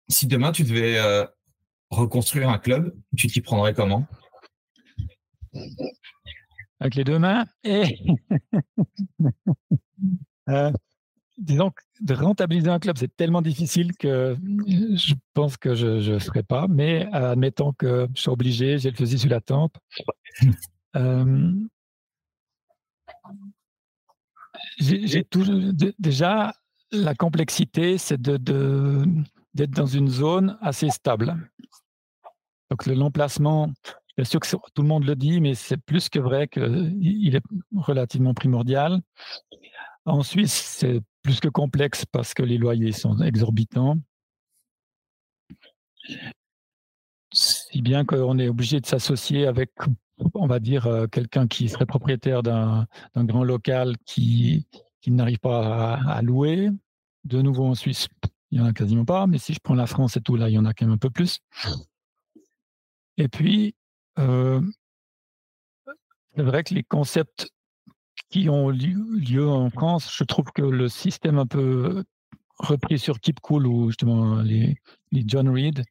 si demain tu devais euh, reconstruire un club, tu t'y prendrais comment? Avec les deux mains et euh, disons que de rentabiliser un club, c'est tellement difficile que je pense que je ne ferai pas. Mais admettons que je suis obligé, j'ai le fusil sur la tempe. Euh, j'ai déjà la complexité, c'est de, d'être dans une zone assez stable. Donc l'emplacement, bien sûr que tout le monde le dit, mais c'est plus que vrai qu'il est relativement primordial. En Suisse, c'est plus que complexe parce que les loyers sont exorbitants. Si bien qu'on est obligé de s'associer avec, on va dire, euh, quelqu'un qui serait propriétaire d'un grand local qui, qui n'arrive pas à louer. De nouveau en Suisse, il n'y en a quasiment pas, mais si je prends la France et tout, là, il y en a quand même un peu plus. Et puis, euh, c'est vrai que les concepts qui ont lieu en France, je trouve que le système un peu repris sur Keep Cool ou justement les, John Reed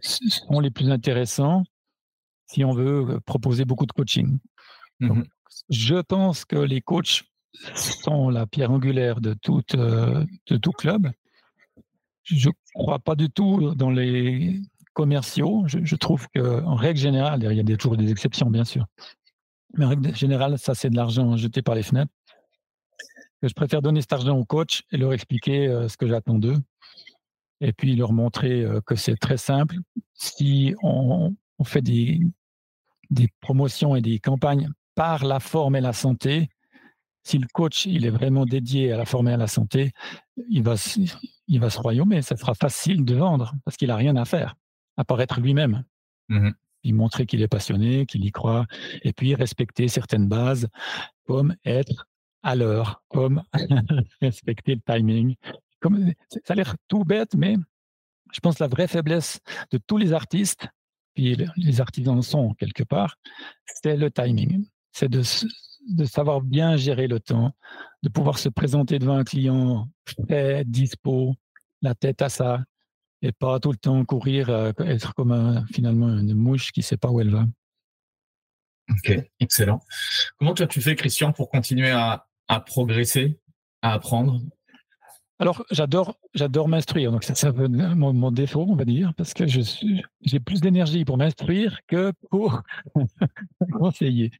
sont les plus intéressants si on veut proposer beaucoup de coaching. Mmh je pense que les coachs sont la pierre angulaire de, toute, euh, de tout club je ne crois pas du tout dans les commerciaux. Je, trouve qu'en règle générale, il y a toujours des exceptions, bien sûr. Mais en règle générale, ça, c'est de l'argent jeté par les fenêtres. je préfère donner cet argent aux coachs et leur expliquer euh, ce que j'attends d'eux. Et puis leur montrer euh, que c'est très simple. Si on, fait des, des promotions et des campagnes par la forme et la santé, si le coach il est vraiment dédié à la former à la santé, il va, il va se royaumer. Ça sera facile de vendre parce qu'il a rien à faire à part être lui-même. Mmh il montrer qu'il est passionné, qu'il y croit, et puis respecter certaines bases, comme être à l'heure, comme respecter le timing. Comme, ça a l'air tout bête, mais je pense que la vraie faiblesse de tous les artistes, puis les artisans sont quelque part, c'est le timing. C'est de, de savoir bien gérer le temps, de pouvoir se présenter devant un client fait, dispo, la tête à ça, et pas tout le temps courir, euh, être comme finalement une mouche qui ne sait pas où elle va. Ok, excellent. Comment toi tu fais, Christian, pour continuer à, progresser, à apprendre? Alors, j'adore, j'adore m'instruire. Donc, ça, c'est mon, mon, défaut, on va dire, parce que je suis, j'ai plus d'énergie pour m'instruire que pour conseiller.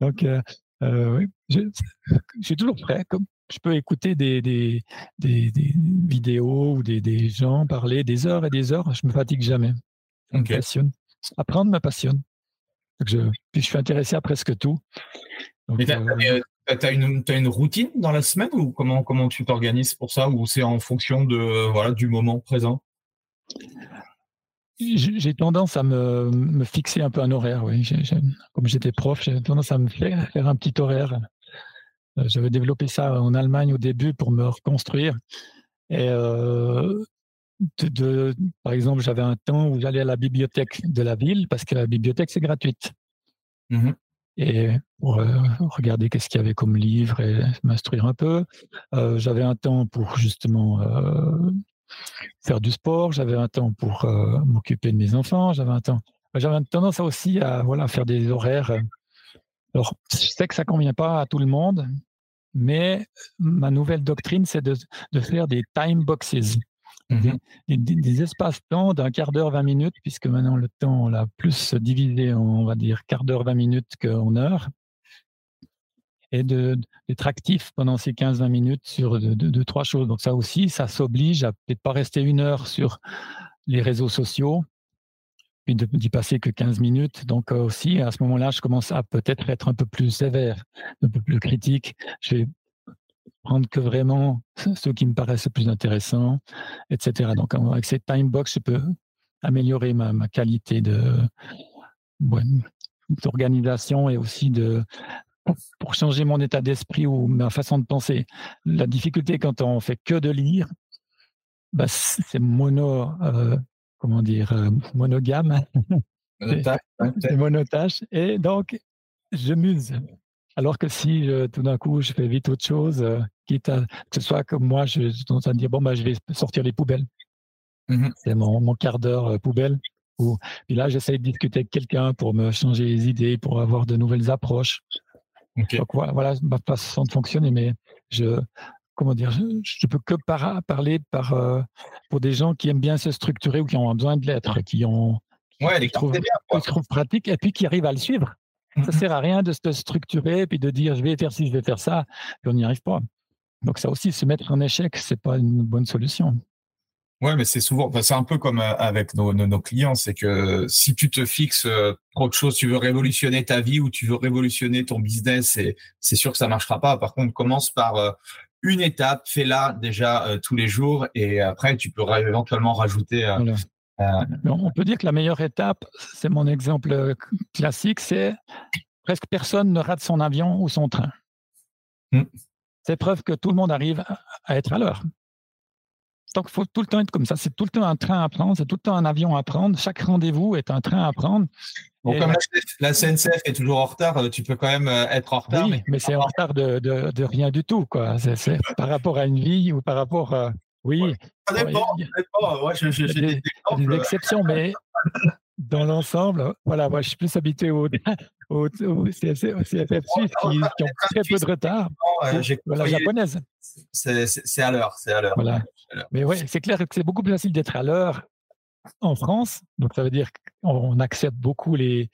Donc, euh, euh, oui, je, je, suis toujours prêt, comme je peux écouter des, des, des, vidéos ou des, gens parler des heures et des heures. Je me fatigue jamais. Ça me passionne. Apprendre me passionne. je, puis je suis intéressé à presque tout. tu as, euh, euh, une, une routine dans la semaine ou comment, comment tu t'organises pour ça ou c'est en fonction de, voilà, du moment présent? J'ai tendance à me, me, fixer un peu un horaire, oui. comme j'étais prof, j'ai tendance à me faire, faire un petit horaire euh, j'avais développé ça en Allemagne au début pour me reconstruire. Et euh, de, par exemple, j'avais un temps où j'allais à la bibliothèque de la ville parce que la bibliothèque, c'est gratuite. Mmh et pour euh, regarder qu'est-ce qu'il y avait comme livre et m'instruire un peu. j'avais un temps pour justement faire du sport, j'avais un temps pour m'occuper de mes enfants, j'avais un temps. J'avais tendance aussi à voilà, faire des horaires. Alors, je sais que ça convient pas à tout le monde, mais ma nouvelle doctrine, c'est de, faire des time boxes, mmh des, espaces-temps d'un quart d'heure, 20 minutes, puisque maintenant le temps, on l'a plus divisé en, on va dire, quart d'heure, 20 minutes qu'en heure. Et d'être actif pendant ces 15-20 minutes sur deux, trois choses. Donc ça aussi, ça s'oblige à peut-être pas rester une heure sur les réseaux sociaux, puis d'y passer que 15 minutes. Donc euh, aussi, à ce moment-là, je commence à peut-être être un peu plus sévère, un peu plus critique. Je vais prendre que vraiment ceux qui me paraissent plus intéressants, etc. Donc avec cette time box, je peux améliorer ma, qualité de d'organisation et aussi de pour changer mon état d'esprit ou ma façon de penser. La difficulté quand on fait que de lire, bah, c'est mono, euh, comment dire, euh, monogame. Monotache. Et donc, je muse. Alors que si tout d'un coup je fais vite autre chose, euh, quitte à que ce soit comme moi, je suis en train de dire bon, bah, je vais sortir les poubelles. Mmh C'est mon, mon, quart d'heure euh, poubelle. Ou, puis là, j'essaie de discuter avec quelqu'un pour me changer les idées, pour avoir de nouvelles approches. Donc voilà, voilà, ma façon de fonctionner. Mais je, comment dire, je, ne peux que parler par, euh, pour des gens qui aiment bien se structurer ou qui ont besoin de l'être, qui ont ouais, qui trouvent, pratique et puis qui arrivent à le suivre. Ça ne mmh sert à rien de se structurer et puis de dire je vais faire ci, je vais faire ça, puis on n'y arrive pas. Donc ça aussi, se mettre en échec, c'est pas une bonne solution. Ouais, mais c'est souvent, c'est un peu comme euh, avec nos, nos, clients, c'est que si tu te fixes euh, trop de choses, tu veux révolutionner ta vie ou tu veux révolutionner ton business, c'est sûr que ça marchera pas. Par contre, commence par une étape, fais-la déjà euh, tous les jours et après tu peux éventuellement rajouter. Euh, euh, on peut dire que la meilleure étape, c'est mon exemple classique, c'est presque personne ne rate son avion ou son train. Hmm. C'est preuve que tout le monde arrive à être à l'heure. Donc, il faut tout le temps être comme ça. C'est tout le temps un train à prendre, c'est tout le temps un avion à prendre. Chaque rendez-vous est un train à prendre. Bon, comme la, CNCF est toujours en retard, euh, tu peux quand même euh, être en retard. Oui, mais, c'est en retard de, de, rien du tout. Quoi. C'est, par rapport à une vie ou par rapport à. Oui. Ça dépend. ça dépend. j'ai, des, des, exceptions, mais dans l'ensemble, voilà, moi, je suis plus habitué au, au, CFF Suisse qui, ont très peu de retard. la japonaise. C'est à l'heure. C'est à l'heure. Voilà. Mais oui, c'est clair que c'est beaucoup plus facile d'être à l'heure en France. Donc, ça veut dire qu'on accepte beaucoup les,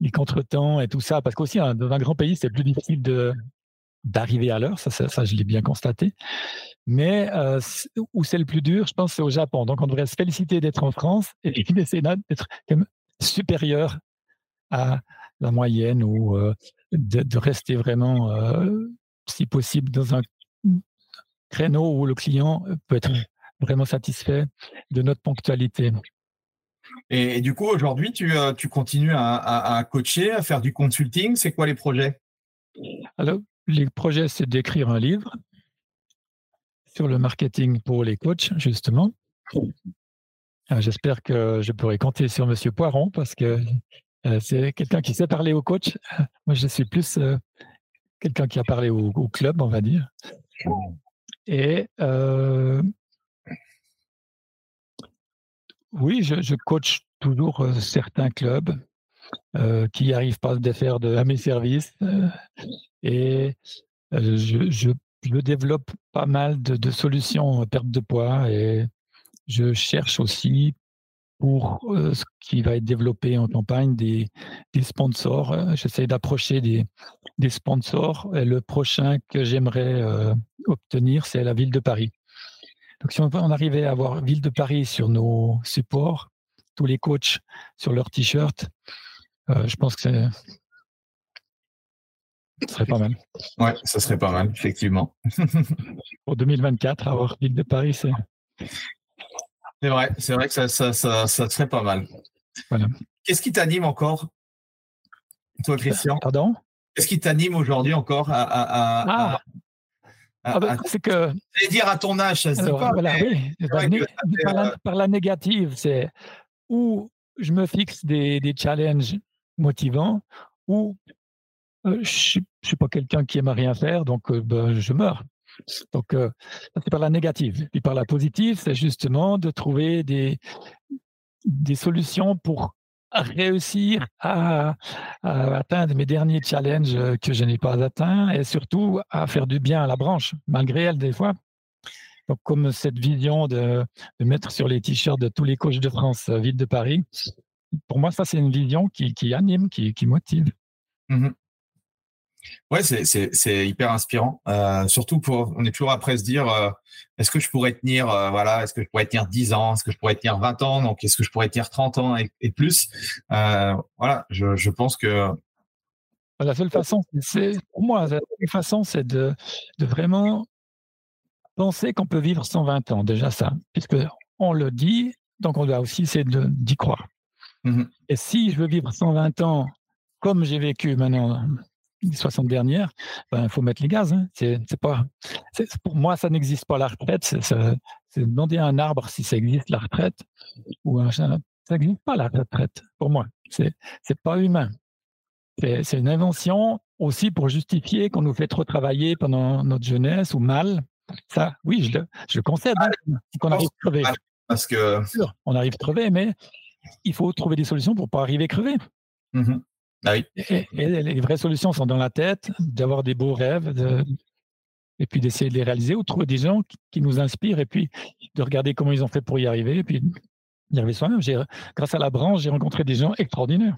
les contretemps et tout ça. Parce qu'aussi, hein, dans un grand pays, c'est plus difficile de, d'arriver à l'heure. Ça, ça, je l'ai bien constaté. Mais euh, où c'est le plus dur, je pense, c'est au Japon. Donc, on devrait se féliciter d'être en France et d'essayer d'être supérieur à la moyenne ou euh, de, rester vraiment euh, si possible, dans un créneau où le client peut être vraiment satisfait de notre ponctualité. Et, du coup, aujourd'hui, tu, tu continues à, coacher, à faire du consulting. C'est quoi les projets? Alors, les projets, c'est d'écrire un livre sur le marketing pour les coachs, justement. Euh, j'espère que je pourrai compter sur Monsieur Poiron parce que euh, c'est quelqu'un qui sait parler aux coachs. Moi, je suis plus quelqu'un qui a parlé au, club, on va dire. Et oui, je, coach toujours euh, certains clubs euh, qui n'arrivent pas à faire de, à mes services. Euh, et je, développe pas mal de, solutions perte de poids et je cherche aussi pour ce qui va être développé en campagne des, sponsors. J'essaie d'approcher des, sponsors. Et le prochain que j'aimerais obtenir, c'est la ville de Paris. Donc, si on, arrivait à avoir Ville de Paris sur nos supports, tous les coachs sur leurs t-shirts, euh, je pense que ce serait pas mal. Ouais, ça serait pas mal, effectivement. Pour 2024, avoir Ville de Paris, c'est. C'est vrai, c'est vrai que ça, ça, serait pas mal. Voilà. Qu'est-ce qui t'anime encore, toi, Christian? Pardon? Qu'est-ce qui t'anime aujourd'hui encore à, ah. Ah, ah bah, c'est que. dire à ton âge, ça se pas. par, la, négative, c'est où je me fixe des, des challenges motivants, ou je ne suis pas quelqu'un qui aime rien faire, donc ben, je meurs. Donc, c'est par la négative. Puis par la positive, c'est justement de trouver des, des solutions pour réussir à, atteindre mes derniers challenges que je n'ai pas atteints et surtout à faire du bien à la branche, malgré elle des fois. Donc, comme cette vision de, mettre sur les t-shirts de tous les coachs de France, ville de Paris, pour moi, ça, c'est une vision qui, anime, qui, motive. Mmh Ouais, c'est hyper inspirant. Euh, surtout pour, on est toujours après se dire, euh, est-ce que je pourrais tenir, euh, voilà, est-ce que je pourrais tenir 10 ans, est-ce que je pourrais tenir 20 ans, donc est-ce que je pourrais tenir 30 ans et, plus. voilà, je, pense que la seule façon, c'est pour moi, la seule façon, c'est de, vraiment penser qu'on peut vivre 120 ans. Déjà ça, puisque on le dit, donc on doit aussi essayer d'y croire. Mmh et si je veux vivre 120 ans comme j'ai vécu maintenant 60 dernières, il ben, faut mettre les gaz. Hein. Pas, pour moi, ça n'existe pas la retraite. C'est, demander à un arbre si ça existe la retraite ou ça n'existe pas la retraite. Pour moi, c'est pas humain. C'est, une invention aussi pour justifier qu'on nous fait trop travailler pendant notre jeunesse ou mal. Ça, oui, je le, je concède. Hein, qu'on arrive crever. Parce que on arrive crever, mais il faut trouver des solutions pour pas arriver crever. Mmh ah et, les vraies solutions sont dans la tête, d'avoir des beaux rêves, et puis d'essayer de les réaliser, ou de trouver des gens qui, nous inspirent, et puis de regarder comment ils ont fait pour y arriver, et puis y arriver soi-même. Grâce à la branche, j'ai rencontré des gens extraordinaires.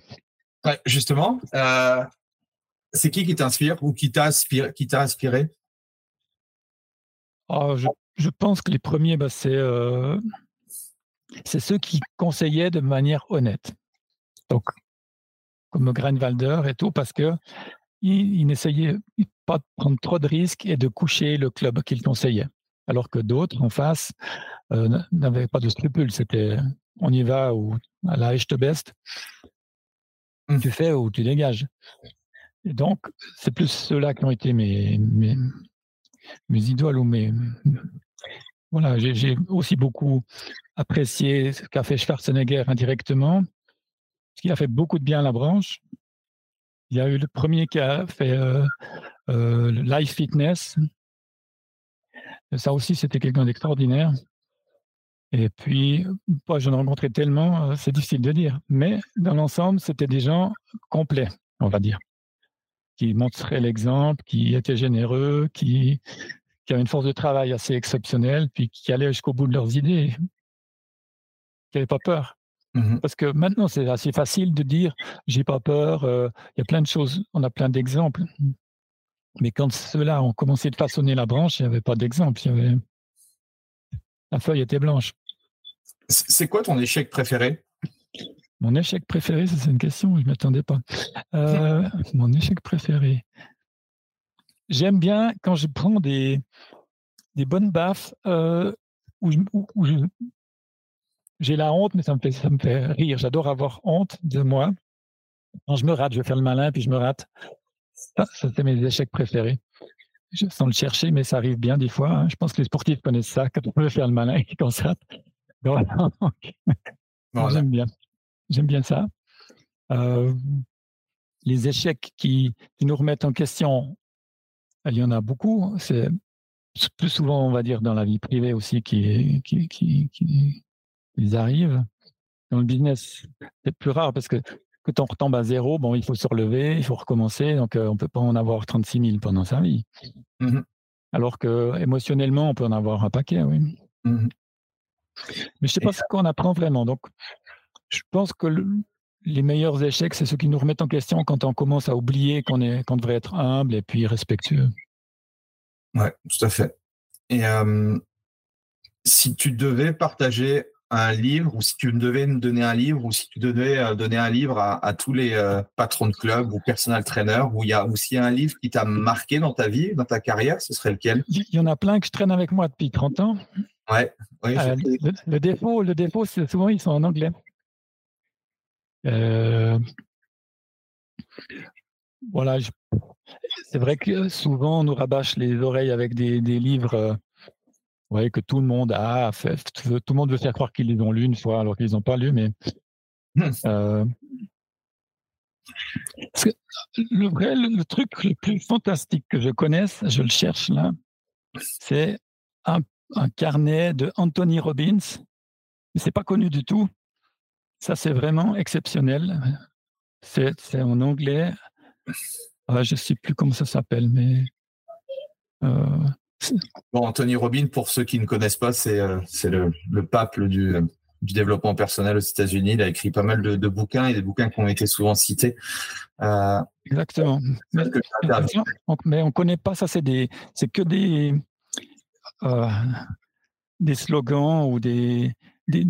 justement, euh, c'est qui qui t'inspire ou qui t'a inspiré, qui t'a inspiré? Oh, je, pense que les premiers, bah, c'est euh, c'est ceux qui conseillaient de manière honnête. Donc, comme Greinwalder et tout, parce que il, n'essayait pas de prendre trop de risques et de coucher le club qu'il conseillait. Alors que d'autres en face euh, n'avaient pas de scrupules. C'était on y va ou à la te best, mmh. tu fais ou tu dégages. Et donc, c'est plus ceux-là qui ont été mes, mes, mes idoles ou mes. Voilà, j'ai aussi beaucoup apprécié ce qu'a fait Schwarzenegger indirectement, ce qui a fait beaucoup de bien à la branche. Il y a eu le premier qui a fait euh, euh, Life Fitness. Ça aussi, c'était quelqu'un d'extraordinaire. Et puis, j'en ai rencontré tellement, euh, c'est difficile de dire. Mais dans l'ensemble, c'était des gens complets, on va dire, qui montraient l'exemple, qui étaient généreux, qui, qui avaient une force de travail assez exceptionnelle, puis qui allaient jusqu'au bout de leurs idées, qui n'avaient pas peur. Mmh Parce que maintenant, c'est assez facile de dire j'ai pas peur, euh, il y a plein de choses, on a plein d'exemples. Mais quand ceux-là ont commencé de façonner la branche, il n'y avait pas d'exemple. Avait... La feuille était blanche. C'est quoi ton échec préféré? Mon échec préféré, c'est une question, je ne m'attendais pas. Euh, mon échec préféré. J'aime bien quand je prends des, des bonnes baffes euh, où, j'ai la honte, mais ça me fait, ça me fait rire. J'adore avoir honte de moi. Quand je me rate, je vais faire le malin, puis je me rate. Ça, c'est mes échecs préférés. Je, sans le chercher, mais ça arrive bien des fois. Hein. Je pense que les sportifs connaissent ça, quand on veut faire le malin et qu'on se rate. J'aime bien. J'aime bien ça. Euh, les échecs qui, qui, nous remettent en question, il y en a beaucoup. C'est plus souvent, on va dire, dans la vie privée aussi qui, qui, qui, qui ils arrivent. Dans le business, c'est plus rare parce que quand on retombe à zéro, bon, il faut se relever, il faut recommencer. Donc, euh, on ne peut pas en avoir 36 000 pendant sa vie. Mmh Alors que émotionnellement, on peut en avoir un paquet, oui. Mmh Mais je ne sais pas ce qu'on apprend vraiment. Donc, je pense que les meilleurs échecs, c'est ceux qui nous remettent en question quand on commence à oublier qu'on qu'on devrait être humble et puis respectueux. Ouais, tout à fait. Et si tu devais partager un livre, ou si tu devais me donner un livre, ou si tu devais euh, donner un livre à, tous les euh, patrons de club ou personal trainer, ou il y a aussi un livre qui t'a marqué dans ta vie, dans ta carrière, ce serait lequel? Il y en a plein que je traîne avec moi depuis 30 ans. Ouais. Oui, euh, le, défaut, le défaut, c'est souvent ils sont en anglais. Voilà, c'est vrai que souvent on nous rabâche les oreilles avec des, livres ouais, que tout le monde a fait. Tout le monde veut faire croire qu'ils les ont lus une fois alors qu'ils n'ont pas lu, mais mmh. le vrai, le, truc le plus fantastique que je connaisse, je le cherche là, c'est un, carnet de Anthony Robbins. Mais c'est pas connu du tout. Ça, c'est vraiment exceptionnel. C'est en anglais. Ah, je ne sais plus comment ça s'appelle, mais. Euh, bon, Anthony Robbins, pour ceux qui ne connaissent pas, c'est euh, le, le, pape du, du, développement personnel aux États-Unis. Il a écrit pas mal de, bouquins et des bouquins qui ont été souvent cités. Euh, Exactement. Mais, on ne connaît pas ça, c'est que des, des slogans ou des, des,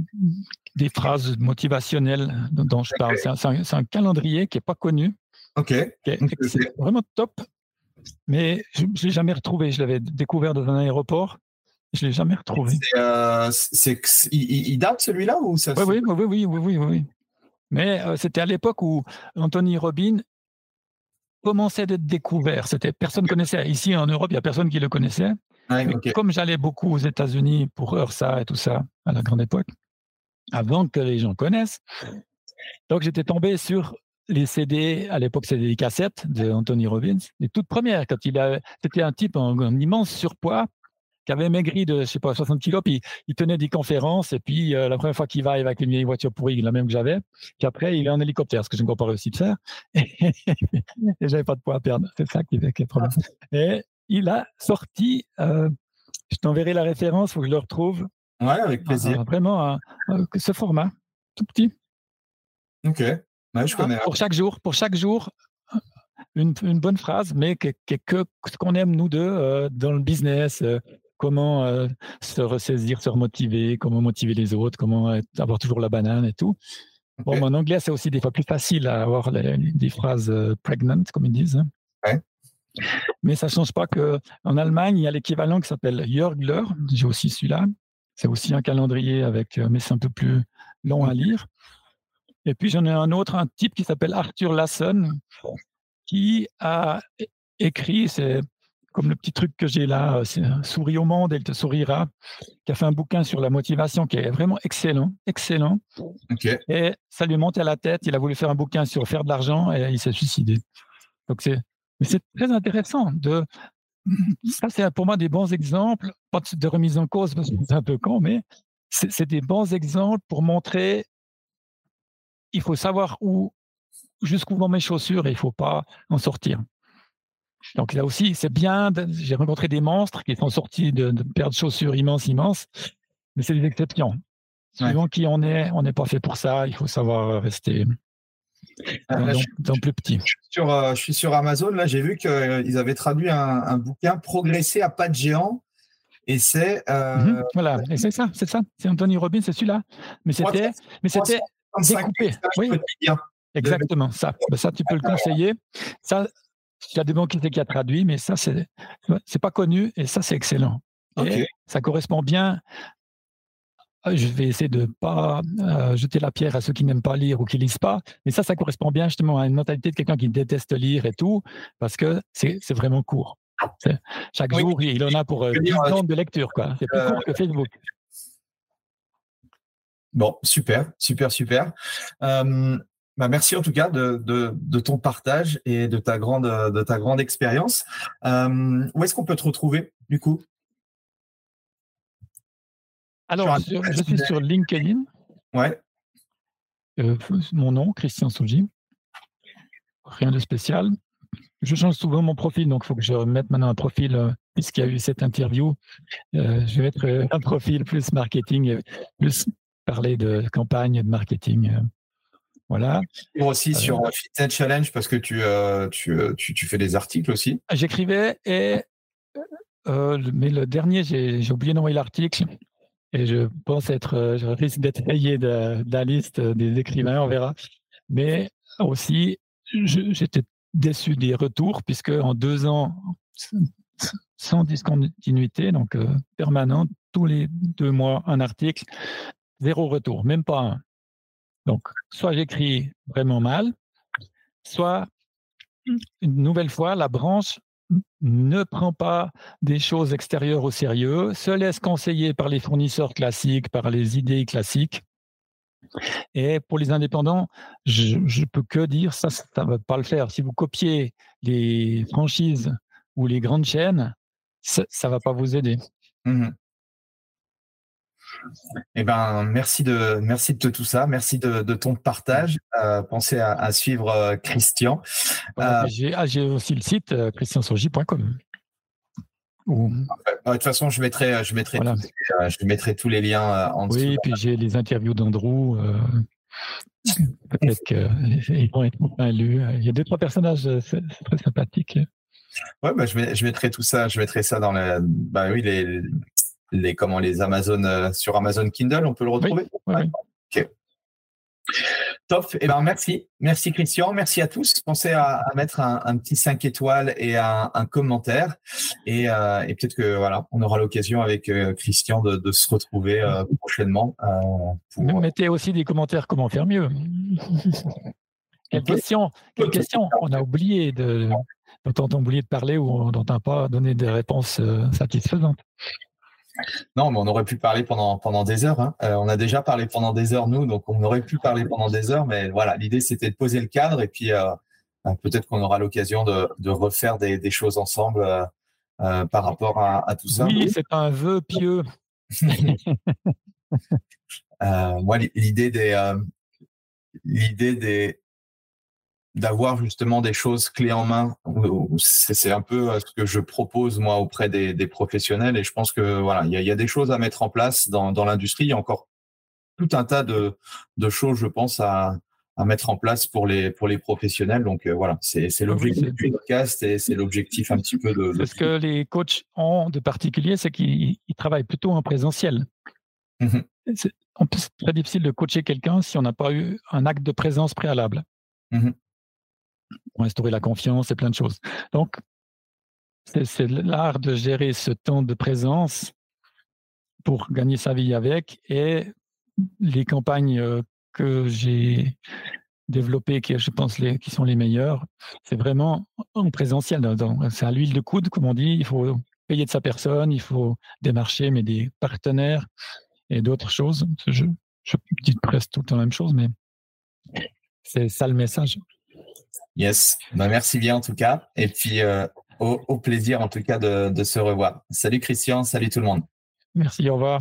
des phrases motivationnelles dont je parle. C'est un, calendrier qui n'est pas connu. OK. C'est vraiment top. Mais je ne l'ai jamais retrouvé. Je l'avais découvert dans un aéroport. Je ne l'ai jamais retrouvé. Euh, il, date celui-là ou ça oui, oui, oui, oui, oui, oui, Mais euh, c'était à l'époque où Anthony Robin commençait d'être découvert. C'était personne connaissait. Ici en Europe, il n'y a personne qui le connaissait. Comme j'allais beaucoup aux États-Unis pour Ursa et tout ça à la grande époque, avant que les gens connaissent, donc j'étais tombé sur les CD, à l'époque c'était des cassettes de Anthony Robbins, les toutes premières, quand il a, c'était un type en, immense surpoids, qui avait maigri de, je sais pas, 60 kilos, puis il tenait des conférences, et puis euh, la première fois qu'il va avec une vieille voiture pourrie, la même que j'avais, puis après il est en hélicoptère, ce que je n'ai pas réussi de faire, et, j'avais pas de poids à perdre, c'est ça qui est le problème. Et il a sorti, euh, je t'enverrai la référence, il faut que je le retrouve. Ouais, avec plaisir. vraiment, ce format, tout petit. Ok, je connais. Pour chaque jour, pour chaque jour, une, une bonne phrase, mais que, que, ce qu'on aime nous deux euh, dans le business, euh, comment euh, se ressaisir, se remotiver, comment motiver les autres, comment avoir toujours la banane et tout. Bon, en anglais, c'est aussi des fois plus facile à avoir des phrases pregnant, comme ils disent. Hein. Ouais. Mais ça ne change pas qu'en Allemagne, il y a l'équivalent qui s'appelle Jörgler. J'ai aussi celui-là. C'est aussi un calendrier avec, mais c'est un peu plus long à lire. Et puis j'en ai un autre, un type qui s'appelle Arthur Lassen, qui a écrit, c'est comme le petit truc que j'ai là, c'est Souris au monde, elle te sourira, qui a fait un bouquin sur la motivation qui est vraiment excellent, excellent. Et ça lui est monté à la tête, il a voulu faire un bouquin sur faire de l'argent et il s'est suicidé. Donc c'est, mais c'est très intéressant de, ça c'est pour moi des bons exemples, pas de remise en cause parce que c'est un peu con, mais c'est des bons exemples pour montrer il faut savoir où, jusqu'où vont mes chaussures et il ne faut pas en sortir. Donc là aussi, c'est bien. J'ai rencontré des monstres qui sont sortis de, de paires de chaussures immenses, immenses, mais c'est des exceptions. Suivant qui on est, on n'est pas fait pour ça. Il faut savoir rester ah, dans, plus petit. Euh, je suis, sur, Amazon. Là, j'ai vu qu'ils avaient traduit un, bouquin Progresser à pas de géant. Et c'est. Euh, mhm, voilà, et c'est ça, c'est ça. C'est Anthony Robbins, c'est celui-là. Mais c'était, mais c'était, découpé. Oui. Exactement, ça. Ben, ça, tu peux le conseiller. Ça, il y a des mots qui, a traduit, mais ça, c'est, c'est pas connu et ça, c'est excellent. Et ça correspond bien. Je vais essayer de ne pas euh, jeter la pierre à ceux qui n'aiment pas lire ou qui lisent pas, mais ça, ça correspond bien justement à une mentalité de quelqu'un qui déteste lire et tout, parce que c'est, vraiment court. chaque jour, il en a pour euh, 10 ans de lecture. Quoi. C'est plus court que Facebook. Bon, super, super, super. Euh, bah merci en tout cas de, de, de, ton partage et de ta grande, de ta grande expérience. Euh, où est-ce qu'on peut te retrouver du coup? Alors, je suis sur LinkedIn. Ouais. Euh, mon nom, Christian Souji. Rien de spécial. Je change souvent mon profil, donc il faut que je remette maintenant un profil, euh, puisqu'il y a eu cette interview. Euh, je vais mettre un profil plus marketing, plus parler de campagne, de marketing. Voilà. aussi euh, sur Fitness Challenge parce que tu, tu, tu, tu, fais des articles aussi. J'écrivais et mais le dernier j'ai oublié d'envoyer l'article et je pense être, je risque d'être rayé de, la liste des écrivains, on verra. Mais aussi j'étais déçu des retours puisque en deux ans sans discontinuité, donc permanente, tous les deux mois un article, zéro retour, même pas un. Donc, soit j'écris vraiment mal, soit une nouvelle fois, la branche ne prend pas des choses extérieures au sérieux, se laisse conseiller par les fournisseurs classiques, par les idées classiques. Et pour les indépendants, je ne peux que dire, ça, ça ne va pas le faire. Si vous copiez les franchises ou les grandes chaînes, ça ne va pas vous aider. Mmh eh ben, merci de, merci de tout ça. Merci de, ton partage. Euh, pensez à, suivre euh, Christian. Euh, ah, j'ai aussi le site christiansoji.com. De toute façon, je mettrai, je mettrai, tous, je mettrai tous les liens en dessous. Oui, puis j'ai les interviews d'Andrew. Peut-être qu'ils vont être bien lus. Il y a deux, trois personnages très sympathiques. Ouais, bah, je, je, mettrai tout ça, je mettrai ça dans la, bah oui, les, les comment les Amazon euh, sur Amazon Kindle, on peut le retrouver? Ok. Top. Eh ben merci, merci Christian, merci à tous. Pensez à, mettre un, petit 5 étoiles et un, commentaire. Euh, et, peut-être que voilà, on aura l'occasion avec euh, Christian de, se retrouver prochainement. Pour... Mettez aussi des commentaires comment faire mieux. quelle question, quelle question on a oublié de dont on a oublié de parler ou dont on n'a pas donné des réponses satisfaisantes. Non, mais on aurait pu parler pendant, pendant des heures. Hein. Euh, on a déjà parlé pendant des heures, nous, donc on aurait pu parler pendant des heures, mais voilà, l'idée c'était de poser le cadre et puis euh, euh, peut-être qu'on aura l'occasion de, de, refaire des, des choses ensemble par rapport à, à, tout ça. Oui, c'est un vœu pieux. moi, l'idée des, l'idée des, d'avoir justement des choses clés en main. C'est un peu euh, ce que je propose moi auprès des, des professionnels et je pense que voilà, il y a, y a, des choses à mettre en place dans, dans l'industrie. Il y a encore tout un tas de, de choses, je pense, à, à mettre en place pour les pour les professionnels. Donc euh, voilà, c'est ah l'objectif du podcast et c'est l'objectif un petit peu de. Ce que les coachs ont de particulier, c'est qu'ils travaillent plutôt en présentiel. Mmh c'est très difficile de coacher quelqu'un si on n'a pas eu un acte de présence préalable. Mmh pour instaurer la confiance et plein de choses. Donc, c'est l'art de gérer ce temps de présence pour gagner sa vie avec et les campagnes euh, que j'ai développées, qui je pense qui sont les meilleures, c'est vraiment en présentiel. C'est à l'huile de coude, comme on dit. Il faut payer de sa personne, il faut démarcher, mais des partenaires et d'autres choses. Je, je dis presque tout le temps la même chose, mais c'est ça le message. Yes, bah, merci bien en tout cas. Et puis euh, au, plaisir en tout cas de, de se revoir. Salut Christian, salut tout le monde. Merci, au revoir.